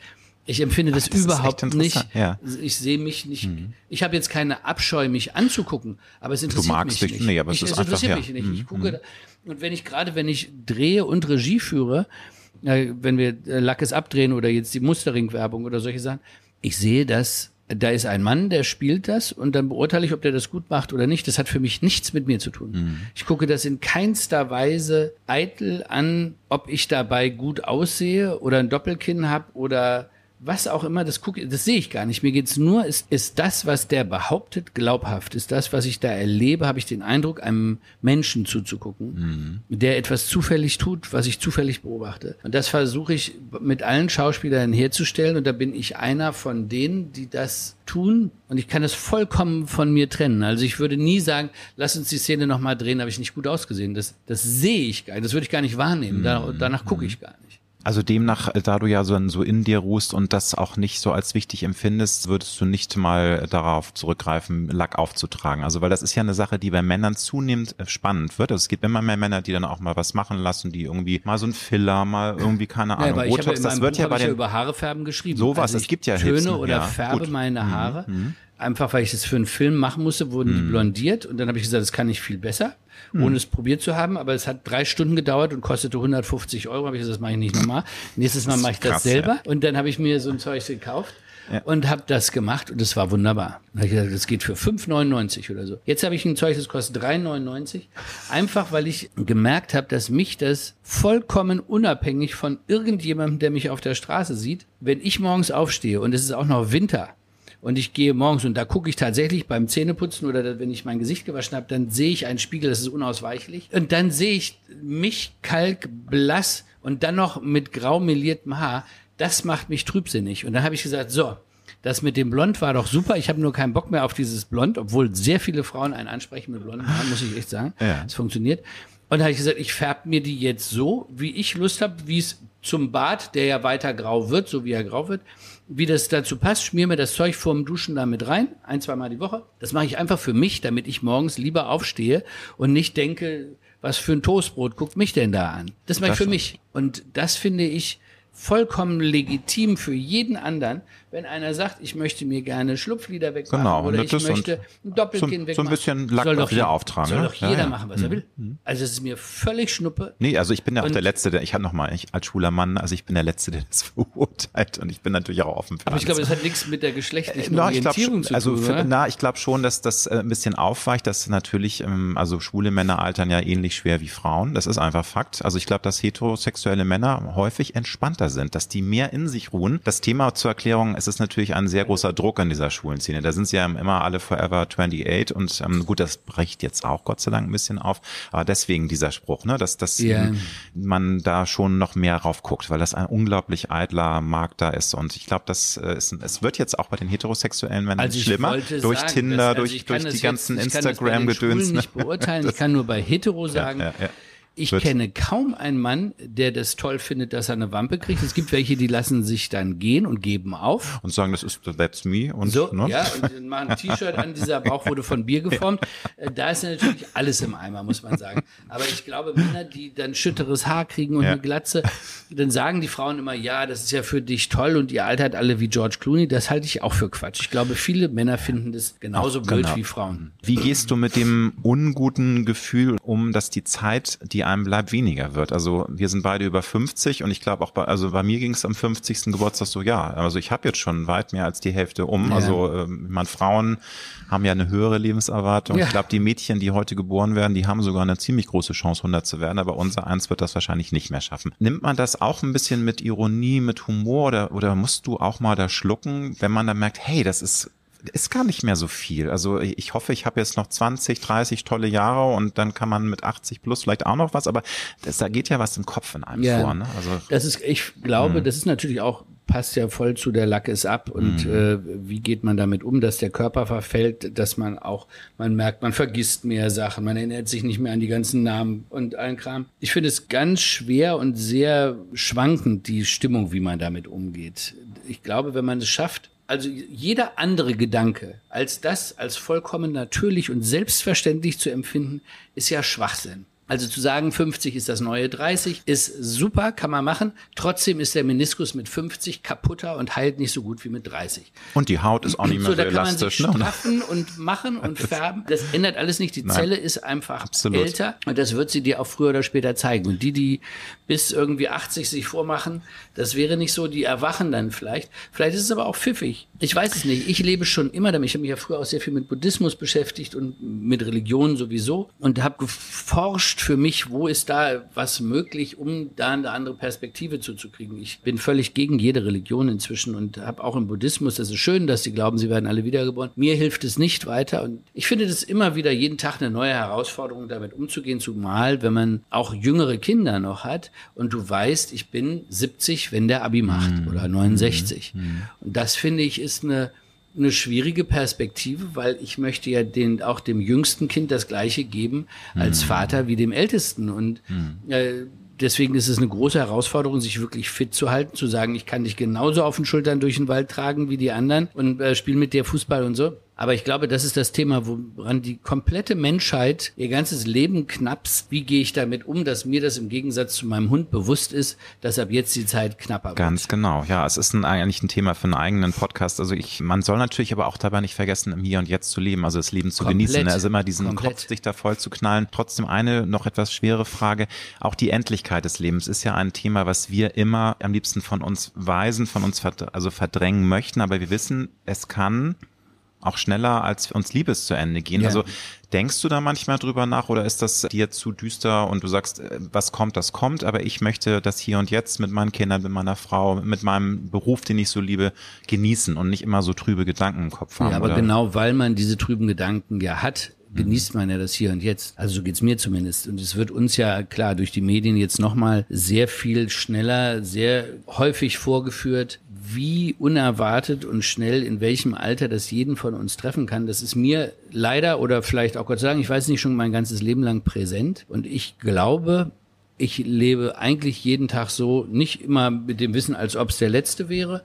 ich empfinde das, Ach, das ist überhaupt nicht. ja. Ich sehe mich nicht. Ich habe jetzt keine Abscheu, mich anzugucken, aber es interessiert magst mich dich- nicht. nee, aber es ich, ist es einfach, interessiert ja. mich nicht. Ich gucke da, und wenn ich gerade, wenn ich drehe und Regie führe, wenn wir äh, Lackes abdrehen oder jetzt die Mustering-Werbung oder solche Sachen, ich sehe das. Da ist ein Mann, der spielt das und dann beurteile ich, ob der das gut macht oder nicht. Das hat für mich nichts mit mir zu tun. Ich gucke das in keinster Weise eitel an, ob ich dabei gut aussehe oder ein Doppelkinn habe oder was auch immer, das gucke, das sehe ich gar nicht. Mir geht's nur, ist, ist das, was der behauptet, glaubhaft? Ist das, was ich da erlebe, habe ich den Eindruck, einem Menschen zuzugucken, der etwas zufällig tut, was ich zufällig beobachte. Und das versuche ich mit allen Schauspielern herzustellen. Und da bin ich einer von denen, die das tun. Und ich kann es vollkommen von mir trennen. Also ich würde nie sagen, lass uns die Szene nochmal drehen, habe ich nicht gut ausgesehen. Das, das sehe ich gar nicht. Das würde ich gar nicht wahrnehmen. Da, danach gucke ich gar nicht. Also demnach, äh, da du ja so, so in dir ruhst und das auch nicht so als wichtig empfindest, würdest du nicht mal darauf zurückgreifen, Lack aufzutragen. Also weil das ist ja eine Sache, die bei Männern zunehmend äh, spannend wird. Also es gibt immer mehr Männer, die dann auch mal was machen lassen, die irgendwie mal so ein Filler, mal irgendwie keine Ahnung, aber ich habe ja Botox. das wird Buch ja bei ich ja den über Haarefärben geschrieben. Sowas, Also es gibt ja Töne Hilfen, oder ja, färbe gut. Mhm, meine Haare. Einfach weil ich das für einen Film machen musste, wurden Mhm. die blondiert und dann habe ich gesagt, das kann ich viel besser, ohne es probiert zu haben. Aber es hat drei Stunden gedauert und kostete 150 Euro. Habe ich gesagt, das mache ich nicht nochmal. Nächstes Mal mache ich das krass, selber. Und dann habe ich mir so ein Zeug gekauft. Und habe das gemacht und es war wunderbar. Da habe ich gesagt, das geht für 5,99 oder so. Jetzt habe ich ein Zeug, das kostet 3,99. Einfach, weil ich gemerkt habe, dass mich das vollkommen unabhängig von irgendjemandem, der mich auf der Straße sieht, wenn ich morgens aufstehe und es ist auch noch Winter und ich gehe morgens und da gucke ich tatsächlich beim Zähneputzen oder wenn ich mein Gesicht gewaschen habe, dann sehe ich einen Spiegel, das ist unausweichlich. Und dann sehe ich mich kalkblass und dann noch mit grau meliertem Haar. Das macht mich trübsinnig. Und dann habe ich gesagt, so, das mit dem Blond war doch super. Ich habe nur keinen Bock mehr auf dieses Blond, obwohl sehr viele Frauen einen ansprechen mit blonden Haaren, muss ich echt sagen. Ja. Es funktioniert. Und da habe ich gesagt, ich färbe mir die jetzt so, wie ich Lust habe, wie es zum Bart, der ja weiter grau wird, so wie er grau wird, wie das dazu passt, schmier mir das Zeug vorm Duschen damit rein, ein, zweimal die Woche. Das mache ich einfach für mich, damit ich morgens lieber aufstehe und nicht denke, was für ein Toastbrot guckt mich denn da an. Das mache ich für mich. Und das finde ich vollkommen legitim für jeden anderen, wenn einer sagt, ich möchte mir gerne Schlupflider wegmachen Genau, oder ich möchte ein Doppelkinn so- so ein wegmachen. bisschen Lack Soll doch wieder auftragen, Soll doch jeder ja. machen, was er will. Also es ist mir völlig schnuppe. Nee, also ich bin ja auch Und- der Letzte, der, ich hatte noch mal, ich als schwuler Mann, also ich bin der Letzte, der das (laughs) verurteilt und ich bin natürlich auch offen für Aber ich glaube, alles. das hat nichts mit der geschlechtlichen glaube Orientierung schon, zu also tun, oder? na, ich glaube schon, dass das äh, ein bisschen aufweicht, dass natürlich, ähm, also schwule Männer altern ja ähnlich schwer wie Frauen. Das ist einfach Fakt. Also ich glaube, dass heterosexuelle Männer häufig entspannter sind, dass die mehr in sich ruhen. Das Thema zur Erklärung, es ist natürlich ein sehr großer Druck in dieser schwulen Szene. Da sind sie ja immer alle forever 28 und ähm, gut, das bricht jetzt auch Gott sei Dank ein bisschen auf. Aber deswegen dieser Spruch, ne, dass, dass Ja. ähm, man da schon noch mehr rauf guckt, weil das ein unglaublich eitler Markt da ist. Und ich glaube, das äh, ist, es wird jetzt auch bei den heterosexuellen Männern Also schlimmer. Durch sagen, Tinder, dass- also durch, durch das die ganzen jetzt, ich kann das bei den Instagram-Gedöns. Schwulen ne? nicht beurteilen. (laughs) Ich kann nur bei Hetero sagen, ja, ja. Ich Wird- kenne kaum einen Mann, der das toll findet, dass er eine Wampe kriegt. Es gibt welche, die lassen sich dann gehen und geben auf. Und sagen, das ist that's me. Und, So, ne? ja, und machen ein T-Shirt an, dieser Bauch wurde von Bier geformt. Äh, Da ist ja natürlich alles im Eimer, muss man sagen. Aber ich glaube, Männer, die dann schütteres Haar kriegen und Ja. eine Glatze, dann sagen die Frauen immer, ja, das ist ja für dich toll und ihr altert alle wie George Clooney. Das halte ich auch für Quatsch. Ich glaube, viele Männer finden das genauso Auch blöd genau. wie Frauen. Wie gehst du mit dem unguten Gefühl um, dass die Zeit, die einem bleibt, weniger wird? Also wir sind beide über 50 und ich glaube auch bei, also bei mir ging es am 50. Geburtstag so, ja, also ich habe jetzt schon weit mehr als die Hälfte um. Ja. Also ähm, meine, Frauen haben ja eine höhere Lebenserwartung. Ja. Ich glaube, die Mädchen, die heute geboren werden, die haben sogar eine ziemlich große Chance, 100 zu werden, aber unser eins wird das wahrscheinlich nicht mehr schaffen. Nimmt man das auch ein bisschen mit Ironie, mit Humor oder, oder musst du auch mal da schlucken, wenn man dann merkt, hey, das ist ist gar nicht mehr so viel. Also ich hoffe, ich habe jetzt noch 20, 30 tolle Jahre und dann kann man mit 80 plus vielleicht auch noch was, aber das, da geht ja was im Kopf in einem Ja. vor. Ne? Also Das ist, ich glaube, das ist natürlich auch, passt ja voll zu der Lack ist ab und äh, wie geht man damit um, dass der Körper verfällt, dass man auch, man merkt, man vergisst mehr Sachen, man erinnert sich nicht mehr an die ganzen Namen und allen Kram. Ich finde es ganz schwer und sehr schwankend, die Stimmung, wie man damit umgeht. Ich glaube, wenn man es schafft, also jeder andere Gedanke als das als vollkommen natürlich und selbstverständlich zu empfinden, ist ja Schwachsinn. Also zu sagen, 50 ist das neue 30, ist super, kann man machen. Trotzdem ist der Meniskus mit 50 kaputter und heilt nicht so gut wie mit 30. Und die Haut ist auch nicht mehr so, so elastisch. Da kann man sich straffen ne? und machen (laughs) und färben. Das ändert alles nicht. Die Nein. Zelle ist einfach Absolut. älter und das wird sie dir auch früher oder später zeigen. Und die, die bis irgendwie 80 sich vormachen, das wäre nicht so, die erwachen dann vielleicht. Vielleicht ist es aber auch pfiffig. Ich weiß es nicht. Ich lebe schon immer damit. Ich habe mich ja früher auch sehr viel mit Buddhismus beschäftigt und mit Religion sowieso und habe geforscht, erforscht für mich, wo ist da was möglich, um da eine andere Perspektive zuzukriegen. Ich bin völlig gegen jede Religion inzwischen und habe auch im Buddhismus, das ist schön, dass sie glauben, sie werden alle wiedergeboren. Mir hilft es nicht weiter und ich finde das immer wieder jeden Tag eine neue Herausforderung, damit umzugehen, zumal wenn man auch jüngere Kinder noch hat und du weißt, ich bin 70, wenn der Abi macht mhm. oder 69. Mhm. Und das finde ich ist eine eine schwierige Perspektive, weil ich möchte ja den, auch dem jüngsten Kind das Gleiche geben als mhm. Vater wie dem Ältesten. Und mhm. äh, deswegen ist es eine große Herausforderung, sich wirklich fit zu halten, zu sagen, ich kann dich genauso auf den Schultern durch den Wald tragen wie die anderen und äh, spiele mit dir Fußball und so. Aber ich glaube, das ist das Thema, woran die komplette Menschheit ihr ganzes Leben knappst. Wie gehe ich damit um, dass mir das im Gegensatz zu meinem Hund bewusst ist, dass ab jetzt die Zeit knapper wird? Ganz genau. Ja, es ist ein, eigentlich ein Thema für einen eigenen Podcast. Also ich, man soll natürlich aber auch dabei nicht vergessen, im Hier und Jetzt zu leben, also das Leben zu Komplett. genießen. Ne? Also immer diesen Komplett. Kopf sich da voll zu knallen. Trotzdem eine noch etwas schwere Frage. Auch die Endlichkeit des Lebens ist ja ein Thema, was wir immer am liebsten von uns weisen, von uns verd also verdrängen möchten. Aber wir wissen, es kann auch schneller, als uns Liebes zu Ende gehen. Ja. Also denkst du da manchmal drüber nach oder ist das dir zu düster und du sagst, äh, was kommt, das kommt, aber ich möchte das hier und jetzt mit meinen Kindern, mit meiner Frau, mit meinem Beruf, den ich so liebe, genießen und nicht immer so trübe Gedanken im Kopf haben. Ja, aber oder? genau, weil man diese trüben Gedanken ja hat, genießt man ja das hier und jetzt. Also so geht's mir zumindest. Und es wird uns ja klar durch die Medien jetzt nochmal sehr viel schneller, sehr häufig vorgeführt, wie unerwartet und schnell in welchem Alter das jeden von uns treffen kann. Das ist mir leider oder vielleicht auch Gott sagen, ich weiß nicht, schon mein ganzes Leben lang präsent. Und ich glaube, ich lebe eigentlich jeden Tag so, nicht immer mit dem Wissen, als ob es der letzte wäre,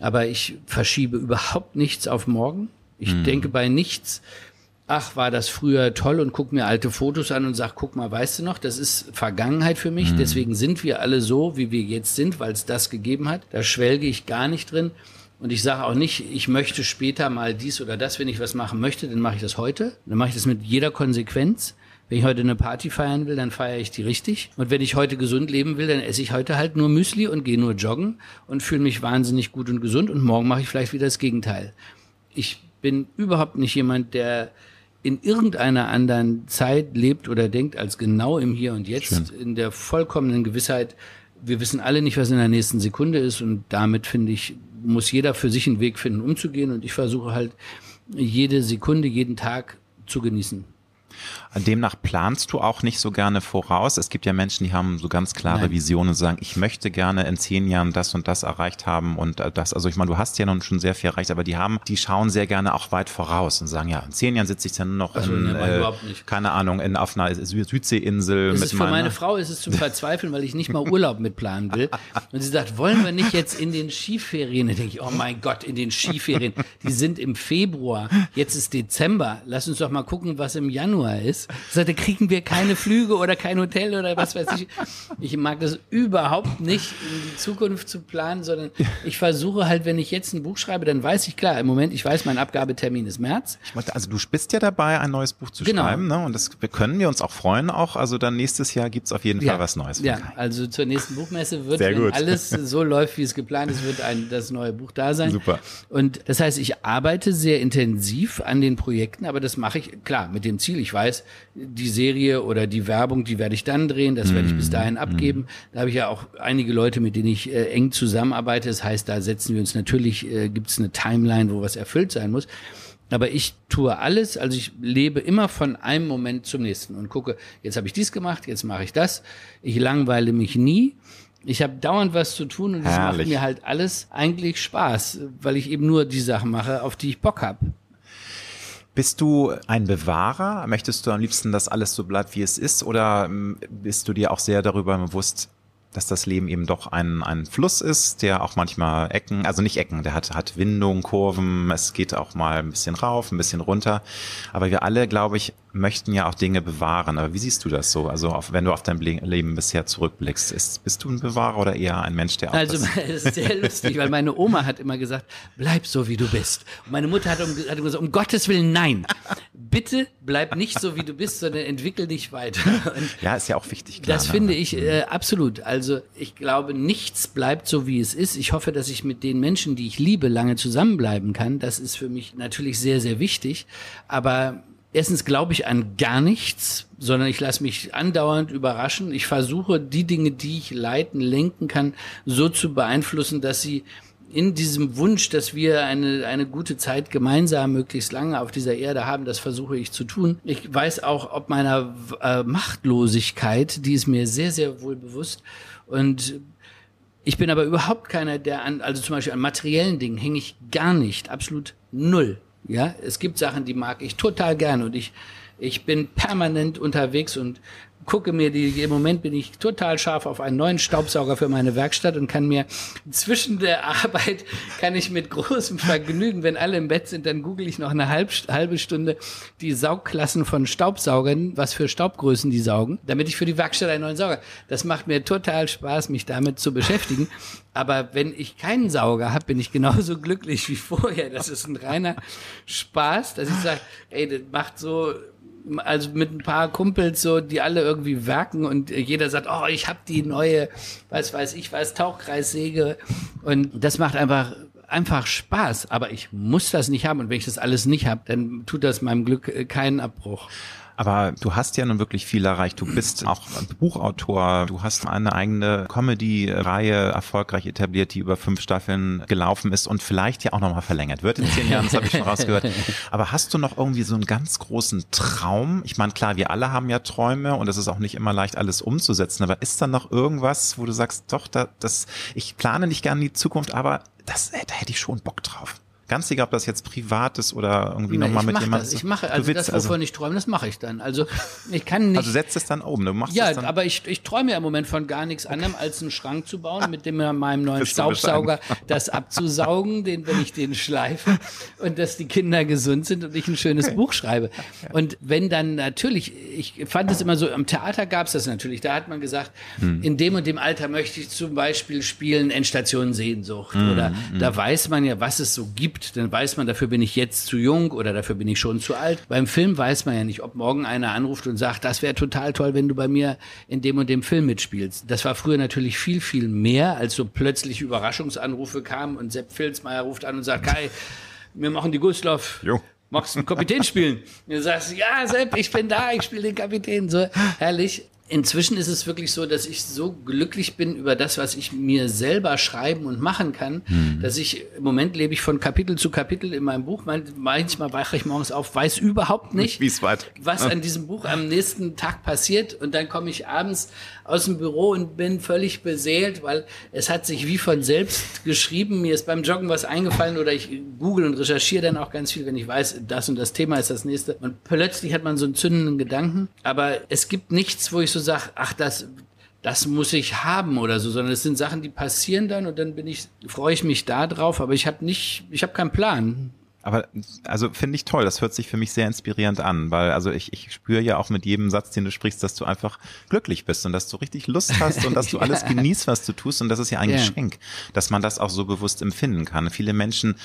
aber ich verschiebe überhaupt nichts auf morgen. Ich mhm. denke bei nichts, ach, war das früher toll und guck mir alte Fotos an und sag, guck mal, weißt du noch, das ist Vergangenheit für mich. Mhm. Deswegen sind wir alle so, wie wir jetzt sind, weil es das gegeben hat. Da schwelge ich gar nicht drin. Und ich sage auch nicht, ich möchte später mal dies oder das, wenn ich was machen möchte, dann mache ich das heute. Dann mache ich das mit jeder Konsequenz. Wenn ich heute eine Party feiern will, dann feiere ich die richtig. Und wenn ich heute gesund leben will, dann esse ich heute halt nur Müsli und gehe nur joggen und fühle mich wahnsinnig gut und gesund. Und morgen mache ich vielleicht wieder das Gegenteil. Ich bin überhaupt nicht jemand, der in irgendeiner anderen Zeit lebt oder denkt als genau im Hier und Jetzt, Schön. in der vollkommenen Gewissheit, wir wissen alle nicht, was in der nächsten Sekunde ist und damit finde ich, muss jeder für sich einen Weg finden, umzugehen und ich versuche halt jede Sekunde, jeden Tag zu genießen. Demnach planst du auch nicht so gerne voraus. Es gibt ja Menschen, die haben so ganz klare Nein. Visionen und sagen, ich möchte gerne in zehn Jahren das und das erreicht haben und äh, das. Also ich meine, du hast ja nun schon sehr viel erreicht, aber die haben, die schauen sehr gerne auch weit voraus und sagen, ja, in zehn Jahren sitze ich dann noch also, in, äh, keine Ahnung, in, auf einer Südseeinsel. mit für meine Frau ist es zum Verzweifeln, weil ich nicht mal Urlaub mitplanen will. (laughs) Und sie sagt, wollen wir nicht jetzt in den Skiferien? Da denke ich, oh mein Gott, in den Skiferien. Die sind im Februar. Jetzt ist Dezember. Lass uns doch mal gucken, was im Januar ist. Sagte, kriegen wir keine Flüge oder kein Hotel oder was weiß ich. Ich mag das überhaupt nicht, in die Zukunft zu planen, sondern ich versuche halt, wenn ich jetzt ein Buch schreibe, dann weiß ich klar, im Moment, ich weiß, mein Abgabetermin ist März. Ich möchte, also du bist ja dabei, ein neues Buch zu genau. schreiben, ne? Und das können wir uns auch freuen auch. Also dann nächstes Jahr gibt es auf jeden Fall ja. was Neues. Ja, also zur nächsten Buchmesse wird, wenn alles (laughs) so läuft, wie es geplant ist, wird ein, das neue Buch da sein. Super. Und das heißt, ich arbeite sehr intensiv an den Projekten, aber das mache ich, klar, mit dem Ziel, ich weiß, die Serie oder die Werbung, die werde ich dann drehen, das werde ich bis mhm. dahin abgeben. Mhm. Da habe ich ja auch einige Leute, mit denen ich äh, eng zusammenarbeite. Das heißt, da setzen wir uns natürlich, äh, gibt es eine Timeline, wo was erfüllt sein muss. Aber ich tue alles, also ich lebe immer von einem Moment zum nächsten und gucke, jetzt habe ich dies gemacht, jetzt mache ich das. Ich langweile mich nie. Ich habe dauernd was zu tun und es macht mir halt alles eigentlich Spaß, weil ich eben nur die Sachen mache, auf die ich Bock habe. Bist du ein Bewahrer? Möchtest du am liebsten, dass alles so bleibt, wie es ist? Oder ähm, bist du dir auch sehr darüber bewusst, dass das Leben eben doch ein, ein Fluss ist, der auch manchmal Ecken, also nicht Ecken, der hat, hat Windungen, Kurven, es geht auch mal ein bisschen rauf, ein bisschen runter. Aber wir alle, glaube ich, möchten ja auch Dinge bewahren. Aber wie siehst du das so? Also auf, wenn du auf dein Leben bisher zurückblickst, ist, bist du ein Bewahrer oder eher ein Mensch, der auch Also es (laughs) ist sehr lustig, weil meine Oma hat immer gesagt, bleib so wie du bist. Und meine Mutter hat, um, hat gesagt, um Gottes Willen, nein. Bitte bleib nicht so wie du bist, sondern entwickel dich weiter. Und ja, ist ja auch wichtig. Klar, das ne? finde ich äh, absolut. Also ich glaube, nichts bleibt so wie es ist. Ich hoffe, dass ich mit den Menschen, die ich liebe, lange zusammenbleiben kann. Das ist für mich natürlich sehr, sehr wichtig. Aber Erstens glaube ich an gar nichts, sondern ich lasse mich andauernd überraschen. Ich versuche die Dinge, die ich leiten, lenken kann, so zu beeinflussen, dass sie in diesem Wunsch, dass wir eine, eine gute Zeit gemeinsam möglichst lange auf dieser Erde haben, das versuche ich zu tun. Ich weiß auch, ob meiner äh, Machtlosigkeit, die ist mir sehr, sehr wohl bewusst. Und ich bin aber überhaupt keiner, der an, also zum Beispiel an materiellen Dingen hänge ich gar nicht, absolut null. Ja, es gibt Sachen, die mag ich total gern und ich, ich bin permanent unterwegs und gucke mir die, im Moment bin ich total scharf auf einen neuen Staubsauger für meine Werkstatt und kann mir zwischen der Arbeit, kann ich mit großem Vergnügen, wenn alle im Bett sind, dann google ich noch eine halb, halbe Stunde die Saugklassen von Staubsaugern, was für Staubgrößen die saugen, damit ich für die Werkstatt einen neuen Sauger. Das macht mir total Spaß, mich damit zu beschäftigen. Aber wenn ich keinen Sauger habe, bin ich genauso glücklich wie vorher. Das ist ein reiner Spaß, dass ich sage, ey, das macht so also mit ein paar Kumpels so, die alle irgendwie werken und jeder sagt, oh, ich habe die neue, was weiß ich was, Tauchkreissäge. Und das macht einfach einfach Spaß, aber ich muss das nicht haben. Und wenn ich das alles nicht habe, dann tut das meinem Glück keinen Abbruch. Aber du hast ja nun wirklich viel erreicht. Du bist auch Buchautor. Du hast eine eigene Comedy-Reihe erfolgreich etabliert, die über fünf Staffeln gelaufen ist und vielleicht ja auch nochmal verlängert wird in zehn Jahren. Das habe ich schon rausgehört. (laughs) Aber hast du noch irgendwie so einen ganz großen Traum? Ich meine, klar, wir alle haben ja Träume und es ist auch nicht immer leicht, alles umzusetzen. Aber ist da noch irgendwas, wo du sagst, doch, da, das, ich plane nicht gerne die Zukunft, aber das, da hätte ich schon Bock drauf? Ganz egal, ob das jetzt privat ist oder irgendwie nochmal mit jemandem. Ich mache, also das, wovon also, ich träume, das mache ich dann. Also ich kann nicht. Also setzt es dann oben, du machst Ja, es dann. aber ich, ich träume ja im Moment von gar nichts okay. anderem, als einen Schrank zu bauen, mit dem meinem neuen Staubsauger (laughs) das abzusaugen, den, wenn ich den schleife (laughs) und dass die Kinder gesund sind und ich ein schönes okay. Buch schreibe. Und wenn dann natürlich, ich fand es immer so, am Theater gab es das natürlich, da hat man gesagt, hm. in dem und dem Alter möchte ich zum Beispiel spielen Endstation Sehnsucht. Hm. Oder hm. da weiß man ja, was es so gibt gibt, dann weiß man, dafür bin ich jetzt zu jung oder dafür bin ich schon zu alt. Beim Film weiß man ja nicht, ob morgen einer anruft und sagt, das wäre total toll, wenn du bei mir in dem und dem Film mitspielst. Das war früher natürlich viel, viel mehr, als so plötzlich Überraschungsanrufe kamen und Sepp Filzmeier ruft an und sagt, (laughs) Kai, wir machen die Gustav. Jo magst du einen Kapitän spielen? (laughs) Du sagst, ja, Sepp, ich bin da, ich spiele den Kapitän. So herrlich. Inzwischen ist es wirklich so, dass ich so glücklich bin über das, was ich mir selber schreiben und machen kann, mhm. dass ich im Moment lebe ich von Kapitel zu Kapitel in meinem Buch. Manchmal wache ich morgens auf, weiß überhaupt nicht, was an diesem Buch am nächsten Tag passiert. Und dann komme ich abends aus dem Büro und bin völlig beseelt, weil es hat sich wie von selbst geschrieben. Mir ist beim Joggen was eingefallen oder ich google und recherchiere dann auch ganz viel, wenn ich weiß, das und das Thema ist das nächste. Und plötzlich hat man so einen zündenden Gedanken. Aber es gibt nichts, wo ich so sage, ach, das, das muss ich haben oder so, sondern es sind Sachen, die passieren dann und dann bin ich, freue ich mich da drauf, aber ich habe nicht, ich habe keinen Plan. Aber also finde ich toll, das hört sich für mich sehr inspirierend an, weil also ich, ich spüre ja auch mit jedem Satz, den du sprichst, dass du einfach glücklich bist und dass du richtig Lust hast und dass du (laughs) alles genießt, was du tust und das ist ja ein ja. Geschenk, dass man das auch so bewusst empfinden kann. Viele Menschen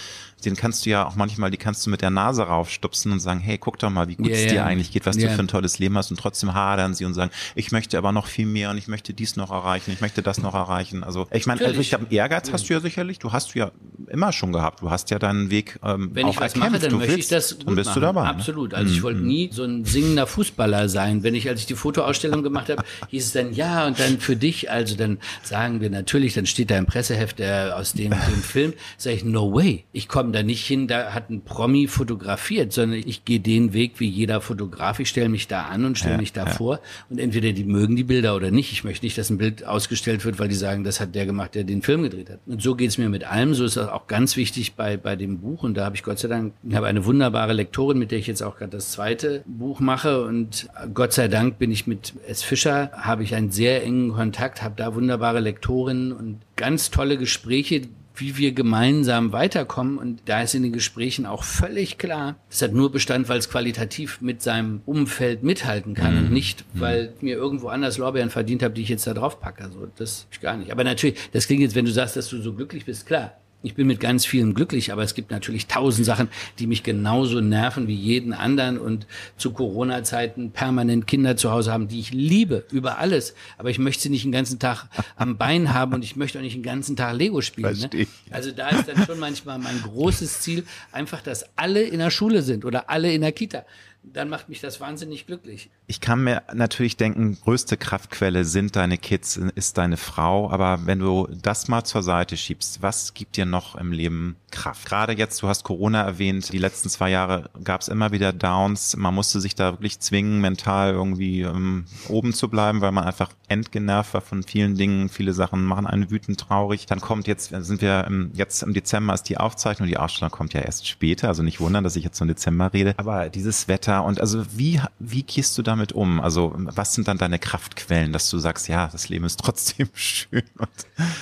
den kannst du ja auch manchmal, die kannst du mit der Nase raufstupsen und sagen, hey, guck doch mal, wie gut es yeah, dir eigentlich geht, was yeah. du für ein tolles Leben hast und trotzdem hadern sie und sagen, ich möchte aber noch viel mehr und ich möchte dies noch erreichen, ich möchte das noch erreichen. Also ich meine, also ich habe Ehrgeiz hast du ja sicherlich, du hast du ja immer schon gehabt, du hast ja deinen Weg ähm, auch ich was erkämpft. mache, dann möchte willst, ich das gut dann bist machen. du dabei. Ne? Absolut. Also mhm. ich wollte mhm. nie so ein singender Fußballer sein. Wenn ich, als ich die Fotoausstellung gemacht habe, hieß es dann, ja, und dann für dich, also dann sagen wir natürlich, dann steht da im Presseheft der, aus dem, dem (laughs) Film, sage ich, no way, ich komme da nicht hin, da hat ein Promi fotografiert, sondern ich gehe den Weg wie jeder Fotograf. Ich stelle mich da an und stelle ja, mich da ja. vor und entweder die mögen die Bilder oder nicht. Ich möchte nicht, dass ein Bild ausgestellt wird, weil die sagen, das hat der gemacht, der den Film gedreht hat. Und so geht es mir mit allem. So ist das auch ganz wichtig bei, bei dem Buch und da habe ich Gott sei Dank. Ich habe eine wunderbare Lektorin, mit der ich jetzt auch gerade das zweite Buch mache. Und Gott sei Dank bin ich mit S. Fischer, habe ich einen sehr engen Kontakt, habe da wunderbare Lektorinnen und ganz tolle Gespräche, wie wir gemeinsam weiterkommen. Und da ist in den Gesprächen auch völlig klar, es hat nur Bestand, weil es qualitativ mit seinem Umfeld mithalten kann mhm. und nicht, mhm. weil ich mir irgendwo anders Lorbeeren verdient habe, die ich jetzt da drauf packe. Also das ich gar nicht. Aber natürlich, das klingt jetzt, wenn du sagst, dass du so glücklich bist, klar. Ich bin mit ganz vielen glücklich, aber es gibt natürlich tausend Sachen, die mich genauso nerven wie jeden anderen und zu Corona-Zeiten permanent Kinder zu Hause haben, die ich liebe über alles. Aber ich möchte sie nicht den ganzen Tag am Bein haben und ich möchte auch nicht den ganzen Tag Lego spielen. Ne? Also da ist dann schon manchmal mein großes Ziel, einfach, dass alle in der Schule sind oder alle in der Kita dann macht mich das wahnsinnig glücklich. Ich kann mir natürlich denken, größte Kraftquelle sind deine Kids, ist deine Frau. Aber wenn du das mal zur Seite schiebst, was gibt dir noch im Leben Kraft? Gerade jetzt, du hast Corona erwähnt, die letzten zwei Jahre gab es immer wieder Downs. Man musste sich da wirklich zwingen, mental irgendwie ähm, oben zu bleiben, weil man einfach entgenervt war von vielen Dingen. Viele Sachen machen einen wütend traurig. Dann kommt jetzt, sind wir im, jetzt im Dezember ist die Aufzeichnung, die Ausstellung kommt ja erst später. Also nicht wundern, dass ich jetzt im Dezember rede. Aber dieses Wetter weiter. Und also wie, wie gehst du damit um? Also was sind dann deine Kraftquellen, dass du sagst, ja, das Leben ist trotzdem (laughs) schön?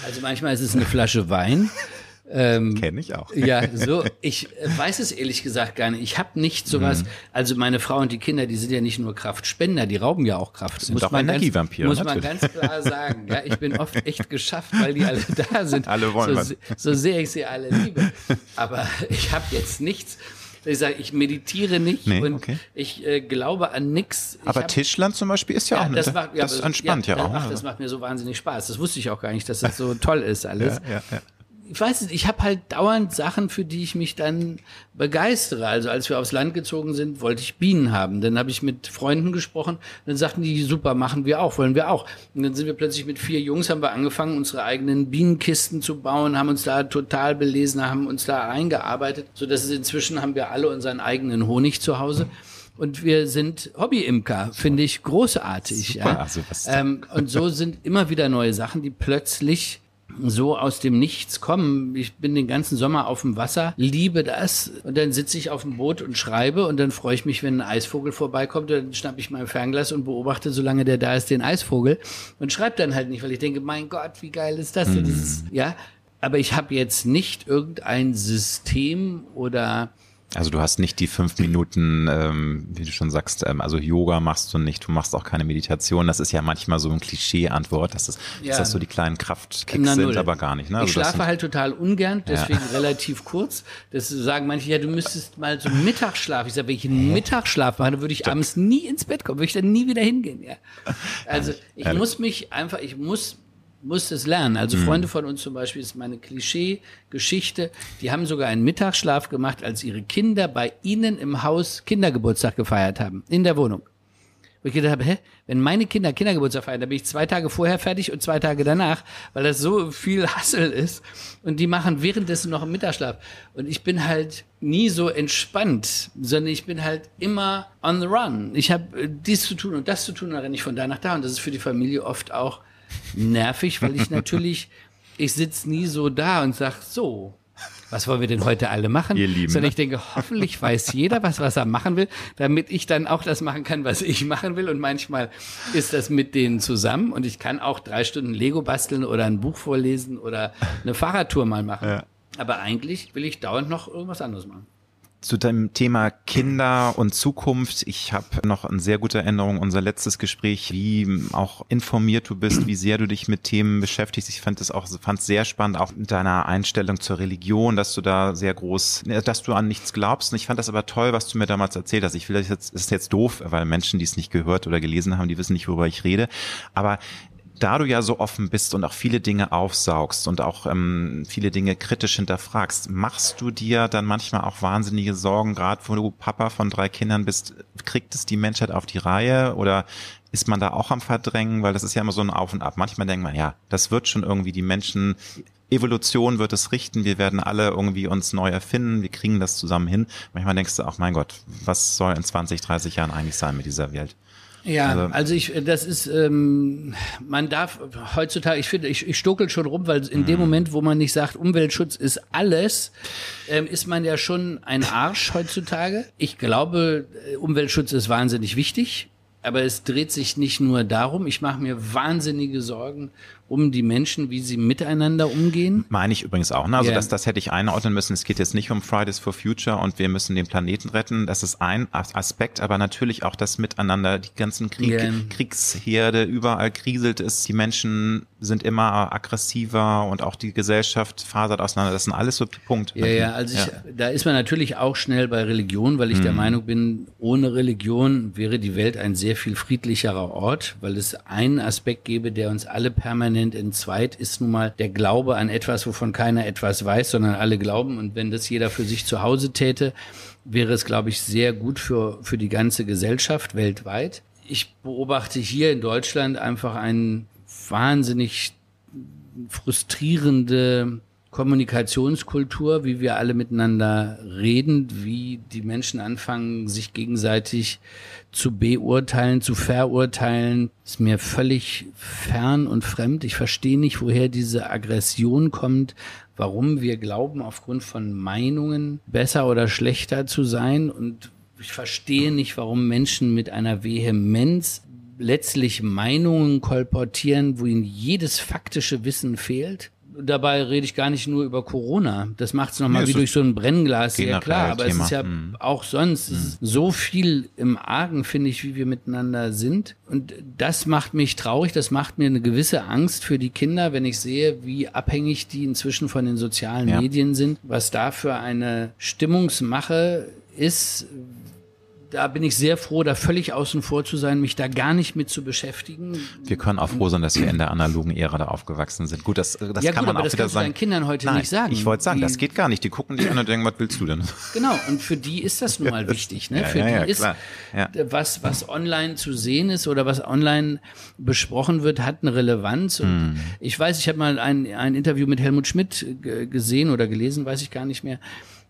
also manchmal ist es eine Flasche Wein. (laughs) Ähm, Kenne ich auch. ja, so. Ich weiß es ehrlich gesagt gar nicht. Ich habe nicht sowas. Mhm. Also meine Frau und die Kinder, die sind ja nicht nur Kraftspender, die rauben ja auch Kraft. Sind muss doch man Energievampire. Muss man ganz klar sagen. Ja, ich bin oft echt geschafft, weil die alle da sind. Alle wollen so, was. so sehr ich sie alle liebe. Aber ich habe jetzt nichts ich sage, ich meditiere nicht nee, und okay. ich äh, glaube an nichts. Aber hab, Tischland zum Beispiel ist ja, ja auch das, macht, ja, das entspannt ja, ja auch. Ach, das macht mir so wahnsinnig Spaß. Das wusste ich auch gar nicht, dass das so (laughs) toll ist alles. Ja, ja, ja ich weiß nicht, ich habe halt dauernd Sachen, für die ich mich dann begeistere. Also als wir aufs Land gezogen sind, wollte ich Bienen haben. Dann habe ich mit Freunden gesprochen, dann sagten die, super, machen wir auch, wollen wir auch. Und dann sind wir plötzlich mit vier Jungs, haben wir angefangen, unsere eigenen Bienenkisten zu bauen, haben uns da total belesen, haben uns da eingearbeitet, so dass es inzwischen haben wir alle unseren eigenen Honig zu Hause. Und wir sind Hobbyimker, finde ich großartig. Super, ja. also ähm, und so sind immer wieder neue Sachen, die plötzlich so aus dem Nichts kommen. Ich bin den ganzen Sommer auf dem Wasser, liebe das und dann sitze ich auf dem Boot und schreibe und dann freue ich mich, wenn ein Eisvogel vorbeikommt, dann schnappe ich mein Fernglas und beobachte, solange der da ist, den Eisvogel und schreibe dann halt nicht, weil ich denke, mein Gott, wie geil ist das? Mhm. das ja, aber ich habe jetzt nicht irgendein System oder also du hast nicht die fünf Minuten, ähm, wie du schon sagst, ähm, also Yoga machst du nicht, du machst auch keine Meditation. Das ist ja manchmal so ein Klischee-Antwort, dass, das, ja. dass das so die kleinen Kraftkicks sind, aber gar nicht. Ne? Also ich schlafe halt total ungern, deswegen ja. relativ kurz. Das sagen manche, ja, du müsstest mal so Mittagsschlaf. Ich sage, wenn ich einen Mittagsschlaf mache, dann würde ich Stimmt. abends nie ins Bett kommen, würde ich dann nie wieder hingehen. Ja. (laughs) Also ich muss mich einfach, ich muss musste es lernen. Also mhm. Freunde von uns zum Beispiel, ist meine Klischee-Geschichte, die haben sogar einen Mittagsschlaf gemacht, als ihre Kinder bei ihnen im Haus Kindergeburtstag gefeiert haben, in der Wohnung. Wo ich gedacht habe, hä, wenn meine Kinder Kindergeburtstag feiern, dann bin ich zwei Tage vorher fertig und zwei Tage danach, weil das so viel Hassel ist. Und die machen währenddessen noch einen Mittagsschlaf. Und ich bin halt nie so entspannt, sondern ich bin halt immer on the run. Ich habe äh, dies zu tun und das zu tun, dann renne ich von da nach da. Und das ist für die Familie oft auch nervig, weil ich natürlich, ich sitze nie so da und sag so, was wollen wir denn heute alle machen? Ihr Lieben. Sondern ich denke, hoffentlich weiß jeder, was, was er machen will, damit ich dann auch das machen kann, was ich machen will. Und manchmal ist das mit denen zusammen und ich kann auch drei Stunden Lego basteln oder ein Buch vorlesen oder eine Fahrradtour mal machen. Ja. Aber eigentlich will ich dauernd noch irgendwas anderes machen zu dem Thema Kinder und Zukunft. Ich habe noch eine sehr gute Erinnerung, unser letztes Gespräch, wie auch informiert du bist, wie sehr du dich mit Themen beschäftigst. Ich fand es auch fand sehr spannend, auch mit deiner Einstellung zur Religion, dass du da sehr groß, dass du an nichts glaubst. Und ich fand das aber toll, was du mir damals erzählt hast. Ich will das jetzt, ist jetzt doof, weil Menschen, die es nicht gehört oder gelesen haben, die wissen nicht, worüber ich rede. Aber da du ja so offen bist und auch viele Dinge aufsaugst und auch ähm, viele Dinge kritisch hinterfragst, machst du dir dann manchmal auch wahnsinnige Sorgen, gerade wo du Papa von drei Kindern bist, kriegt es die Menschheit auf die Reihe oder ist man da auch am Verdrängen? Weil das ist ja immer so ein Auf und Ab. Manchmal denkt man, ja, das wird schon irgendwie die Menschen, Evolution wird es richten, wir werden alle irgendwie uns neu erfinden, wir kriegen das zusammen hin. Manchmal denkst du auch, mein Gott, was soll in 20, 30 Jahren eigentlich sein mit dieser Welt? Ja, also, also ich, das ist, ähm, man darf heutzutage, ich finde, ich, ich stokel schon rum, weil in dem mhm. Moment, wo man nicht sagt, Umweltschutz ist alles, ähm, ist man ja schon ein Arsch heutzutage. Ich glaube, äh, Umweltschutz ist wahnsinnig wichtig. Aber es dreht sich nicht nur darum. Ich mache mir wahnsinnige Sorgen um die Menschen, wie sie miteinander umgehen. Meine ich übrigens auch. Ne? Also yeah. das, das hätte ich einordnen müssen. Es geht jetzt nicht um Fridays for Future und wir müssen den Planeten retten. Das ist ein Aspekt, aber natürlich auch das Miteinander, die ganzen Krieg, yeah. Kriegsherde, überall kriselt es. Die Menschen sind immer aggressiver und auch die Gesellschaft fasert auseinander. Das sind alles so Punkte. Ja, ja, also ja. Ich, da ist man natürlich auch schnell bei Religion, weil ich mhm. der Meinung bin, ohne Religion wäre die Welt ein sehr viel friedlicherer Ort, weil es einen Aspekt gäbe, der uns alle permanent permanent entzweit, ist nun mal der Glaube an etwas, wovon keiner etwas weiß, sondern alle glauben. Und wenn das jeder für sich zu Hause täte, wäre es, glaube ich, sehr gut für, für die ganze Gesellschaft weltweit. Ich beobachte hier in Deutschland einfach einen wahnsinnig frustrierende Kommunikationskultur, wie wir alle miteinander reden, wie die Menschen anfangen, sich gegenseitig zu beurteilen, zu verurteilen, ist mir völlig fern und fremd. Ich verstehe nicht, woher diese Aggression kommt, warum wir glauben, aufgrund von Meinungen besser oder schlechter zu sein. Und ich verstehe nicht, warum Menschen mit einer Vehemenz letztlich Meinungen kolportieren, wo ihnen jedes faktische Wissen fehlt dabei rede ich gar nicht nur über Corona. Das macht es nochmal nee, wie durch so ein Brennglas sehr klar. Aber Thema. es ist ja mhm. auch sonst mhm. so viel im Argen, finde ich, wie wir miteinander sind. Und das macht mich traurig. Das macht mir eine gewisse Angst für die Kinder, wenn ich sehe, wie abhängig die inzwischen von den sozialen ja. Medien sind. Was da für eine Stimmungsmache ist, da bin ich sehr froh, da völlig außen vor zu sein, mich da gar nicht mit zu beschäftigen. Wir können auch froh sein, dass wir in der analogen Ära da aufgewachsen sind. Gut, das, das ja, kann gut, man auch das wieder sagen. deinen Kindern heute Nein, nicht sagen. Ich wollte sagen, die, das geht gar nicht. Die gucken dich an und denken, was willst du denn? Genau, und für die ist das nun mal (laughs) wichtig. Ne? Ja, für ja, die ist, was, was online zu sehen ist oder was online besprochen wird, hat eine Relevanz. Und mm. ich weiß, ich habe mal ein, ein Interview mit Helmut Schmidt gesehen oder gelesen, weiß ich gar nicht mehr,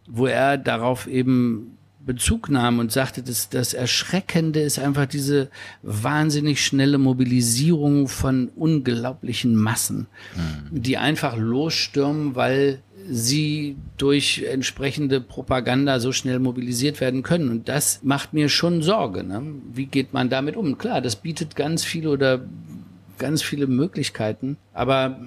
wo er darauf eben Bezug nahm und sagte, dass das Erschreckende ist einfach diese wahnsinnig schnelle Mobilisierung von unglaublichen Massen, mhm. die einfach losstürmen, weil sie durch entsprechende Propaganda so schnell mobilisiert werden können. Und das macht mir schon Sorge. Ne? Wie geht man damit um? Klar, das bietet ganz viele oder ganz viele Möglichkeiten, aber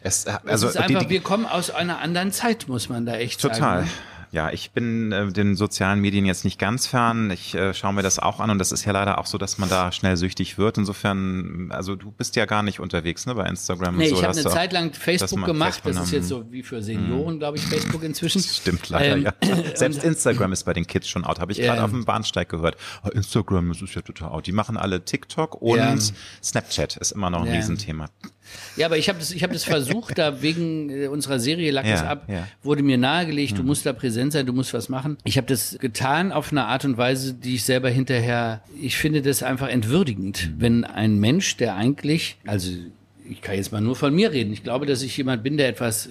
es, also es ist einfach, die, die, wir kommen aus einer anderen Zeit, muss man da echt total. sagen. Total. Ja, ich bin äh, den sozialen Medien jetzt nicht ganz fern. Ich äh, schaue mir das auch an und das ist ja leider auch so, dass man da schnell süchtig wird. Insofern, also du bist ja gar nicht unterwegs ne, bei Instagram. Nee, und so, ich habe eine Zeit lang Facebook gemacht. Facebook das ist jetzt so wie für Senioren, mhm. glaube ich, Facebook inzwischen. Stimmt leider, ähm, ja. (laughs) Selbst Instagram ist bei den Kids schon out. Habe ich gerade ähm, auf dem Bahnsteig gehört. Oh, Instagram, das ist ja total out. Die machen alle TikTok und ja. Snapchat ist immer noch ein ja. Riesenthema. Ja, aber ich habe das, ich hab das versucht, da wegen äh, unserer Serie Lack ja, ab, ja. wurde mir nahegelegt, hm. du musst da präsent sein, du musst was machen. Ich habe das getan auf eine Art und Weise, die ich selber hinterher, ich finde das einfach entwürdigend, hm. wenn ein Mensch, der eigentlich, also ich kann jetzt mal nur von mir reden, ich glaube, dass ich jemand bin, der etwas,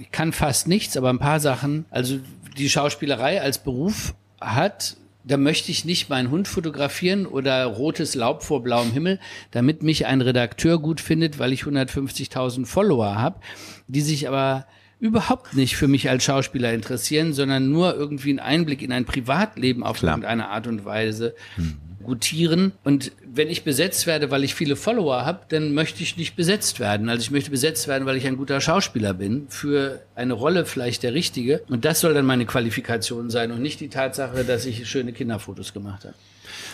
ich kann fast nichts, aber ein paar Sachen, also die Schauspielerei als Beruf hat da möchte ich nicht meinen Hund fotografieren oder rotes Laub vor blauem Himmel, damit mich ein Redakteur gut findet, weil ich 150.000 Follower habe, die sich aber überhaupt nicht für mich als Schauspieler interessieren, sondern nur irgendwie einen Einblick in ein Privatleben auf Klar. irgendeine Art und Weise hm gutieren. Und wenn ich besetzt werde, weil ich viele Follower habe, dann möchte ich nicht besetzt werden. Also ich möchte besetzt werden, weil ich ein guter Schauspieler bin, für eine Rolle vielleicht der richtige. Und das soll dann meine Qualifikation sein und nicht die Tatsache, dass ich schöne Kinderfotos gemacht habe.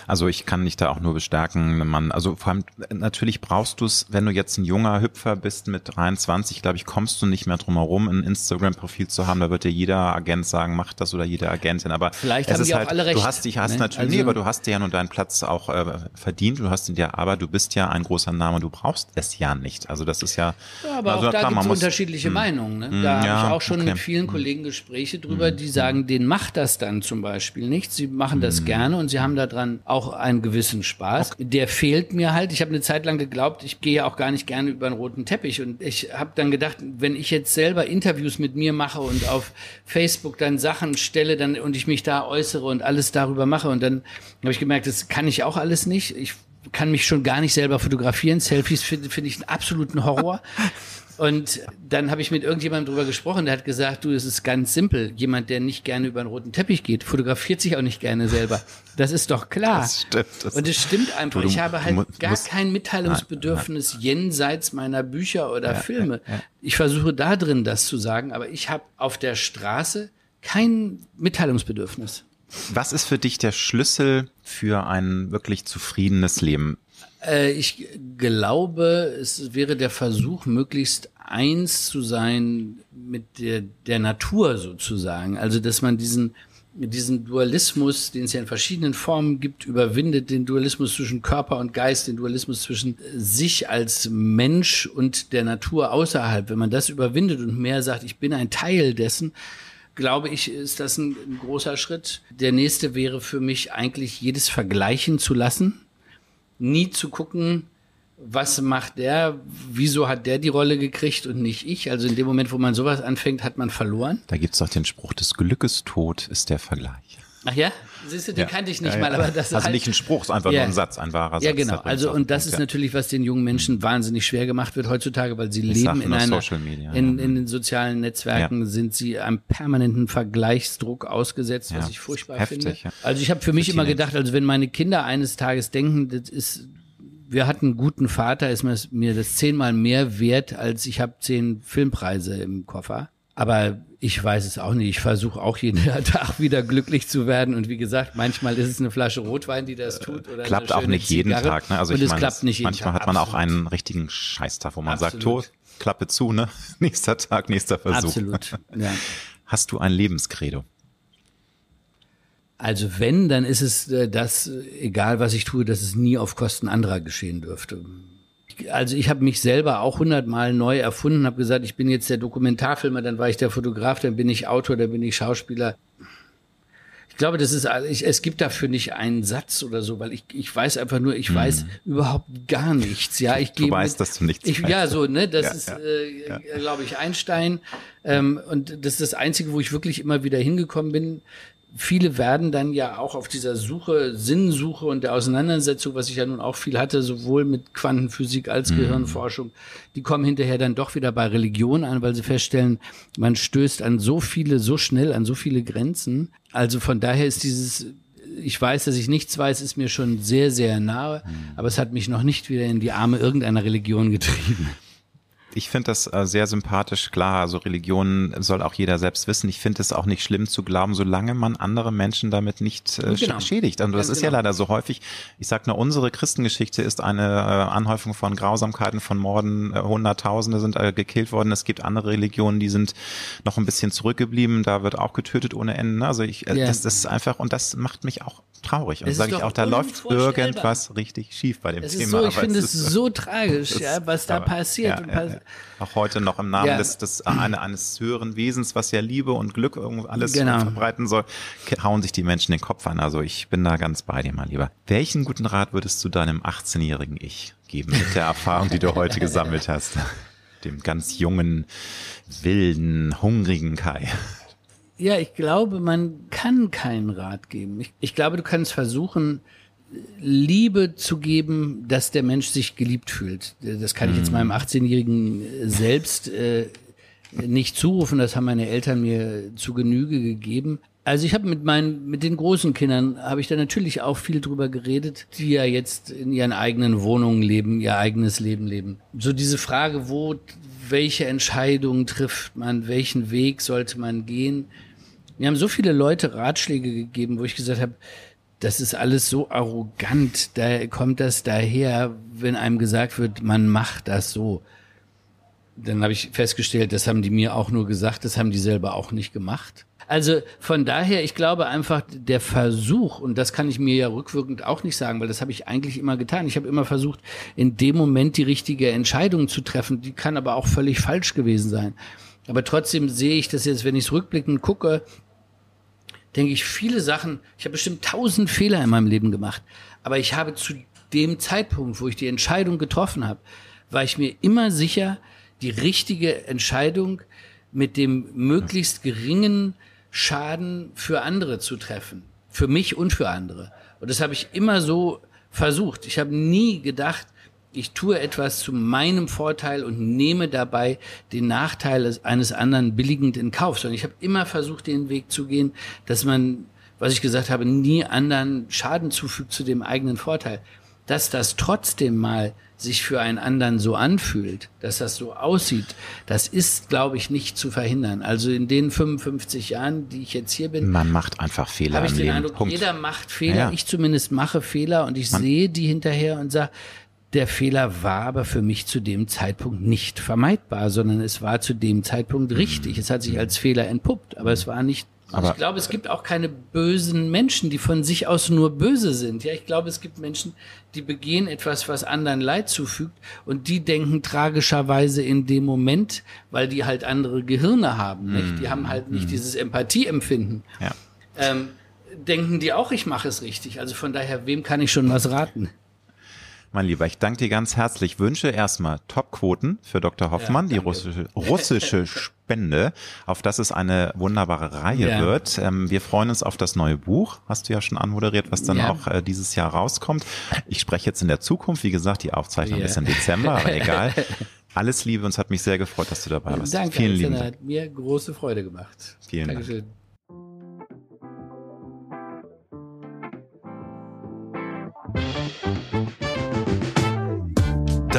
Also ich kann dich da auch nur bestärken. Man, also vor allem natürlich brauchst du es, wenn du jetzt ein junger Hüpfer bist mit 23, glaube ich, kommst du nicht mehr drum herum, ein Instagram-Profil zu haben. Da wird dir jeder Agent sagen, mach das oder jede Agentin. Aber vielleicht es haben ist halt, auch alle recht. Du hast dich, hast ne? natürlich, also, nee, aber du hast dir ja nur deinen Platz auch äh, verdient. Du hast ihn dir, aber du bist ja ein großer Name. Du brauchst es ja nicht. Also das ist ja. ja aber also auch da gibt es unterschiedliche mh, Meinungen. Ne? Hm, da mh, ja, habe ich auch schon okay. mit vielen hm. Kollegen Gespräche drüber, hm, die sagen, denen macht das dann zum Beispiel nicht. Sie machen das gerne und sie haben daran auch einen gewissen Spaß. Okay. Der fehlt mir halt. Ich habe eine Zeit lang geglaubt, ich gehe auch gar nicht gerne über einen roten Teppich. Und ich habe dann gedacht, wenn ich jetzt selber Interviews mit mir mache und auf Facebook dann Sachen stelle dann und ich mich da äußere und alles darüber mache und dann habe ich gemerkt, das kann ich auch alles nicht. Ich kann mich schon gar nicht selber fotografieren. Selfies finde find ich einen absoluten Horror. (laughs) Und dann habe ich mit irgendjemandem drüber gesprochen, der hat gesagt, du, es ist ganz simpel. Jemand, der nicht gerne über einen roten Teppich geht, fotografiert sich auch nicht gerne selber. Das ist doch klar. Das stimmt. Das und es stimmt einfach. Du, ich habe halt gar musst, kein Mitteilungsbedürfnis jenseits meiner Bücher oder ja, Filme. Ja, ja. Ich versuche da drin das zu sagen, aber ich habe auf der Straße kein Mitteilungsbedürfnis. Was ist für dich der Schlüssel für ein wirklich zufriedenes Leben? Äh, ich glaube, es wäre der Versuch, möglichst eins zu sein mit der, der Natur sozusagen. Also, dass man diesen, diesen Dualismus, den es ja in verschiedenen Formen gibt, überwindet, den Dualismus zwischen Körper und Geist, den Dualismus zwischen sich als Mensch und der Natur außerhalb. Wenn man das überwindet und mehr sagt, ich bin ein Teil dessen, glaube ich, ist das ein, ein großer Schritt. Der nächste wäre für mich eigentlich jedes vergleichen zu lassen nie zu gucken, was macht der, wieso hat der die Rolle gekriegt und nicht ich. Also in dem Moment, wo man sowas anfängt, hat man verloren. Da gibt es doch den Spruch, des Glückes Tod ist der Vergleich. Ach ja? Siehst du, den ja. kannte ich nicht ja, mal, aber das Also halt, nicht ein Spruch, es ist einfach nur ein Satz, ein wahrer Satz. Ja, genau. Also, und das ist natürlich, was den jungen Menschen wahnsinnig schwer gemacht wird heutzutage, weil sie ich leben in einer, Media, in, in den sozialen Netzwerken sind sie einem permanenten Vergleichsdruck ausgesetzt, was ich furchtbar Heftig, finde. Also ich habe für mich immer gedacht, also wenn meine Kinder eines Tages denken, das ist wir hatten einen guten Vater, ist mir das zehnmal mehr wert, als ich habe zehn Filmpreise im Koffer. Aber ich weiß es auch nicht. Ich versuche auch jeden (laughs) Tag wieder glücklich zu werden. Und wie gesagt, manchmal ist es eine Flasche Rotwein, die das tut. Oder klappt auch nicht jeden Zigarre. Tag. Ne? Also und ich es meine, klappt nicht jeden manchmal Tag. hat man auch einen richtigen Scheißtag, wo man Absolut. sagt, tot, Klappe zu, ne? (laughs) Nächster Tag, nächster Versuch. Absolut. Ja. Hast du ein Lebenskredo? Also wenn, dann ist es äh, das, egal was ich tue, dass es nie auf Kosten anderer geschehen dürfte also ich habe mich selber auch hundertmal neu erfunden, habe gesagt, ich bin jetzt der Dokumentarfilmer, dann war ich der Fotograf, dann bin ich Autor, dann bin ich Schauspieler. Ich glaube, das ist, ich, es gibt dafür nicht einen Satz oder so, weil ich, ich weiß einfach nur, ich hm. weiß überhaupt gar nichts. Ja, ich du weißt, mit, dass du nichts ich, weißt. Ja, so, ne, das ja, ist, ja, äh, ja. glaube ich, Einstein. Ähm, und das ist das Einzige, wo ich wirklich immer wieder hingekommen bin viele werden dann ja auch auf dieser Suche, Sinnsuche und der Auseinandersetzung, was ich ja nun auch viel hatte, sowohl mit Quantenphysik als mhm. Gehirnforschung, die kommen hinterher dann doch wieder bei Religion an, weil sie feststellen, man stößt an so viele, so schnell an so viele Grenzen. Also von daher ist dieses ich weiß, dass ich nichts weiß, ist mir schon sehr, sehr nahe, mhm. aber es hat mich noch nicht wieder in die Arme irgendeiner Religion getrieben. Ich finde das äh, sehr sympathisch, klar. Also Religion soll auch jeder selbst wissen. Ich finde es auch nicht schlimm zu glauben, solange man andere Menschen damit nicht äh, genau. schädigt. Und das Ganz ist genau. ja leider so häufig. Ich sag nur, unsere Christengeschichte ist eine äh, Anhäufung von Grausamkeiten, von Morden. Äh, Hunderttausende sind äh, gekillt worden. Es gibt andere Religionen, die sind noch ein bisschen zurückgeblieben. Da wird auch getötet ohne Ende. Also ich, äh, ja. das, das ist einfach, und das macht mich auch traurig. Und sage ich auch, da läuft irgendwas richtig schief bei dem es Thema. So, ich finde es so tragisch, (laughs) ja, was da aber, passiert. Ja, ja, auch heute noch im Namen des, des eine, eines höheren Wesens, was ja Liebe und Glück alles genau. verbreiten soll, hauen sich die Menschen den Kopf an. Also ich bin da ganz bei dir, mein Lieber. Welchen guten Rat würdest du deinem 18-jährigen Ich geben mit der Erfahrung, die du heute gesammelt hast? (laughs) Dem ganz jungen, wilden, hungrigen Kai. Ja, ich glaube, man kann keinen Rat geben. Ich, ich glaube, du kannst versuchen, Liebe zu geben, dass der Mensch sich geliebt fühlt. Das kann ich jetzt mhm. meinem 18-jährigen selbst äh, nicht zurufen. Das haben meine Eltern mir zu Genüge gegeben. Also ich habe mit meinen, mit den großen Kindern habe ich da natürlich auch viel drüber geredet, die ja jetzt in ihren eigenen Wohnungen leben, ihr eigenes Leben leben. So diese Frage, wo, welche Entscheidungen trifft man, welchen Weg sollte man gehen, mir haben so viele Leute Ratschläge gegeben, wo ich gesagt habe, das ist alles so arrogant, da kommt das daher, wenn einem gesagt wird, man macht das so. Dann habe ich festgestellt, das haben die mir auch nur gesagt, das haben die selber auch nicht gemacht. Also von daher, ich glaube einfach, der Versuch, und das kann ich mir ja rückwirkend auch nicht sagen, weil das habe ich eigentlich immer getan. Ich habe immer versucht, in dem Moment die richtige Entscheidung zu treffen. Die kann aber auch völlig falsch gewesen sein. Aber trotzdem sehe ich das jetzt, wenn ich es rückblickend gucke, denke ich viele Sachen, ich habe bestimmt tausend Fehler in meinem Leben gemacht, aber ich habe zu dem Zeitpunkt, wo ich die Entscheidung getroffen habe, war ich mir immer sicher, die richtige Entscheidung mit dem möglichst geringen Schaden für andere zu treffen. Für mich und für andere. Und das habe ich immer so versucht. Ich habe nie gedacht, ich tue etwas zu meinem Vorteil und nehme dabei den Nachteil eines anderen billigend in Kauf, sondern ich habe immer versucht, den Weg zu gehen, dass man, was ich gesagt habe, nie anderen Schaden zufügt zu dem eigenen Vorteil. Dass das trotzdem mal sich für einen anderen so anfühlt, dass das so aussieht, das ist, glaube ich, nicht zu verhindern. Also in den 55 Jahren, die ich jetzt hier bin, man macht einfach Fehler. Habe ich den Leben. Eindruck, Punkt. jeder macht Fehler. Ja, ja. Ich zumindest mache Fehler und ich Man- sehe die hinterher und sage, der Fehler war aber für mich zu dem Zeitpunkt nicht vermeidbar, sondern es war zu dem Zeitpunkt richtig. Es hat sich als Fehler entpuppt, aber es war nicht. Aber- ich glaube, es gibt auch keine bösen Menschen, die von sich aus nur böse sind. Ja, ich glaube, es gibt Menschen, die begehen etwas, was anderen Leid zufügt und die denken tragischerweise in dem Moment, weil die halt andere Gehirne haben. Nicht? Die haben halt nicht dieses Empathieempfinden Ja. ähm, denken die auch, ich mache es richtig. Also von daher, wem kann ich schon was raten? Mein Lieber, ich danke dir ganz herzlich. Wünsche erstmal Topquoten für Dr. Hoffmann, die danke. russische, russische (laughs) Spende, auf das es eine wunderbare Reihe Ja. wird. Ähm, wir freuen uns auf das neue Buch, hast du ja schon anmoderiert, was dann Ja. auch äh, dieses Jahr rauskommt. Ich spreche jetzt in der Zukunft, wie gesagt, die Aufzeichnung Ja. ist im Dezember, aber egal. (laughs) Alles Liebe, uns hat mich sehr gefreut, dass du dabei warst. Danke, Vielen lieben Dank. hat mir große Freude gemacht. Vielen Dank.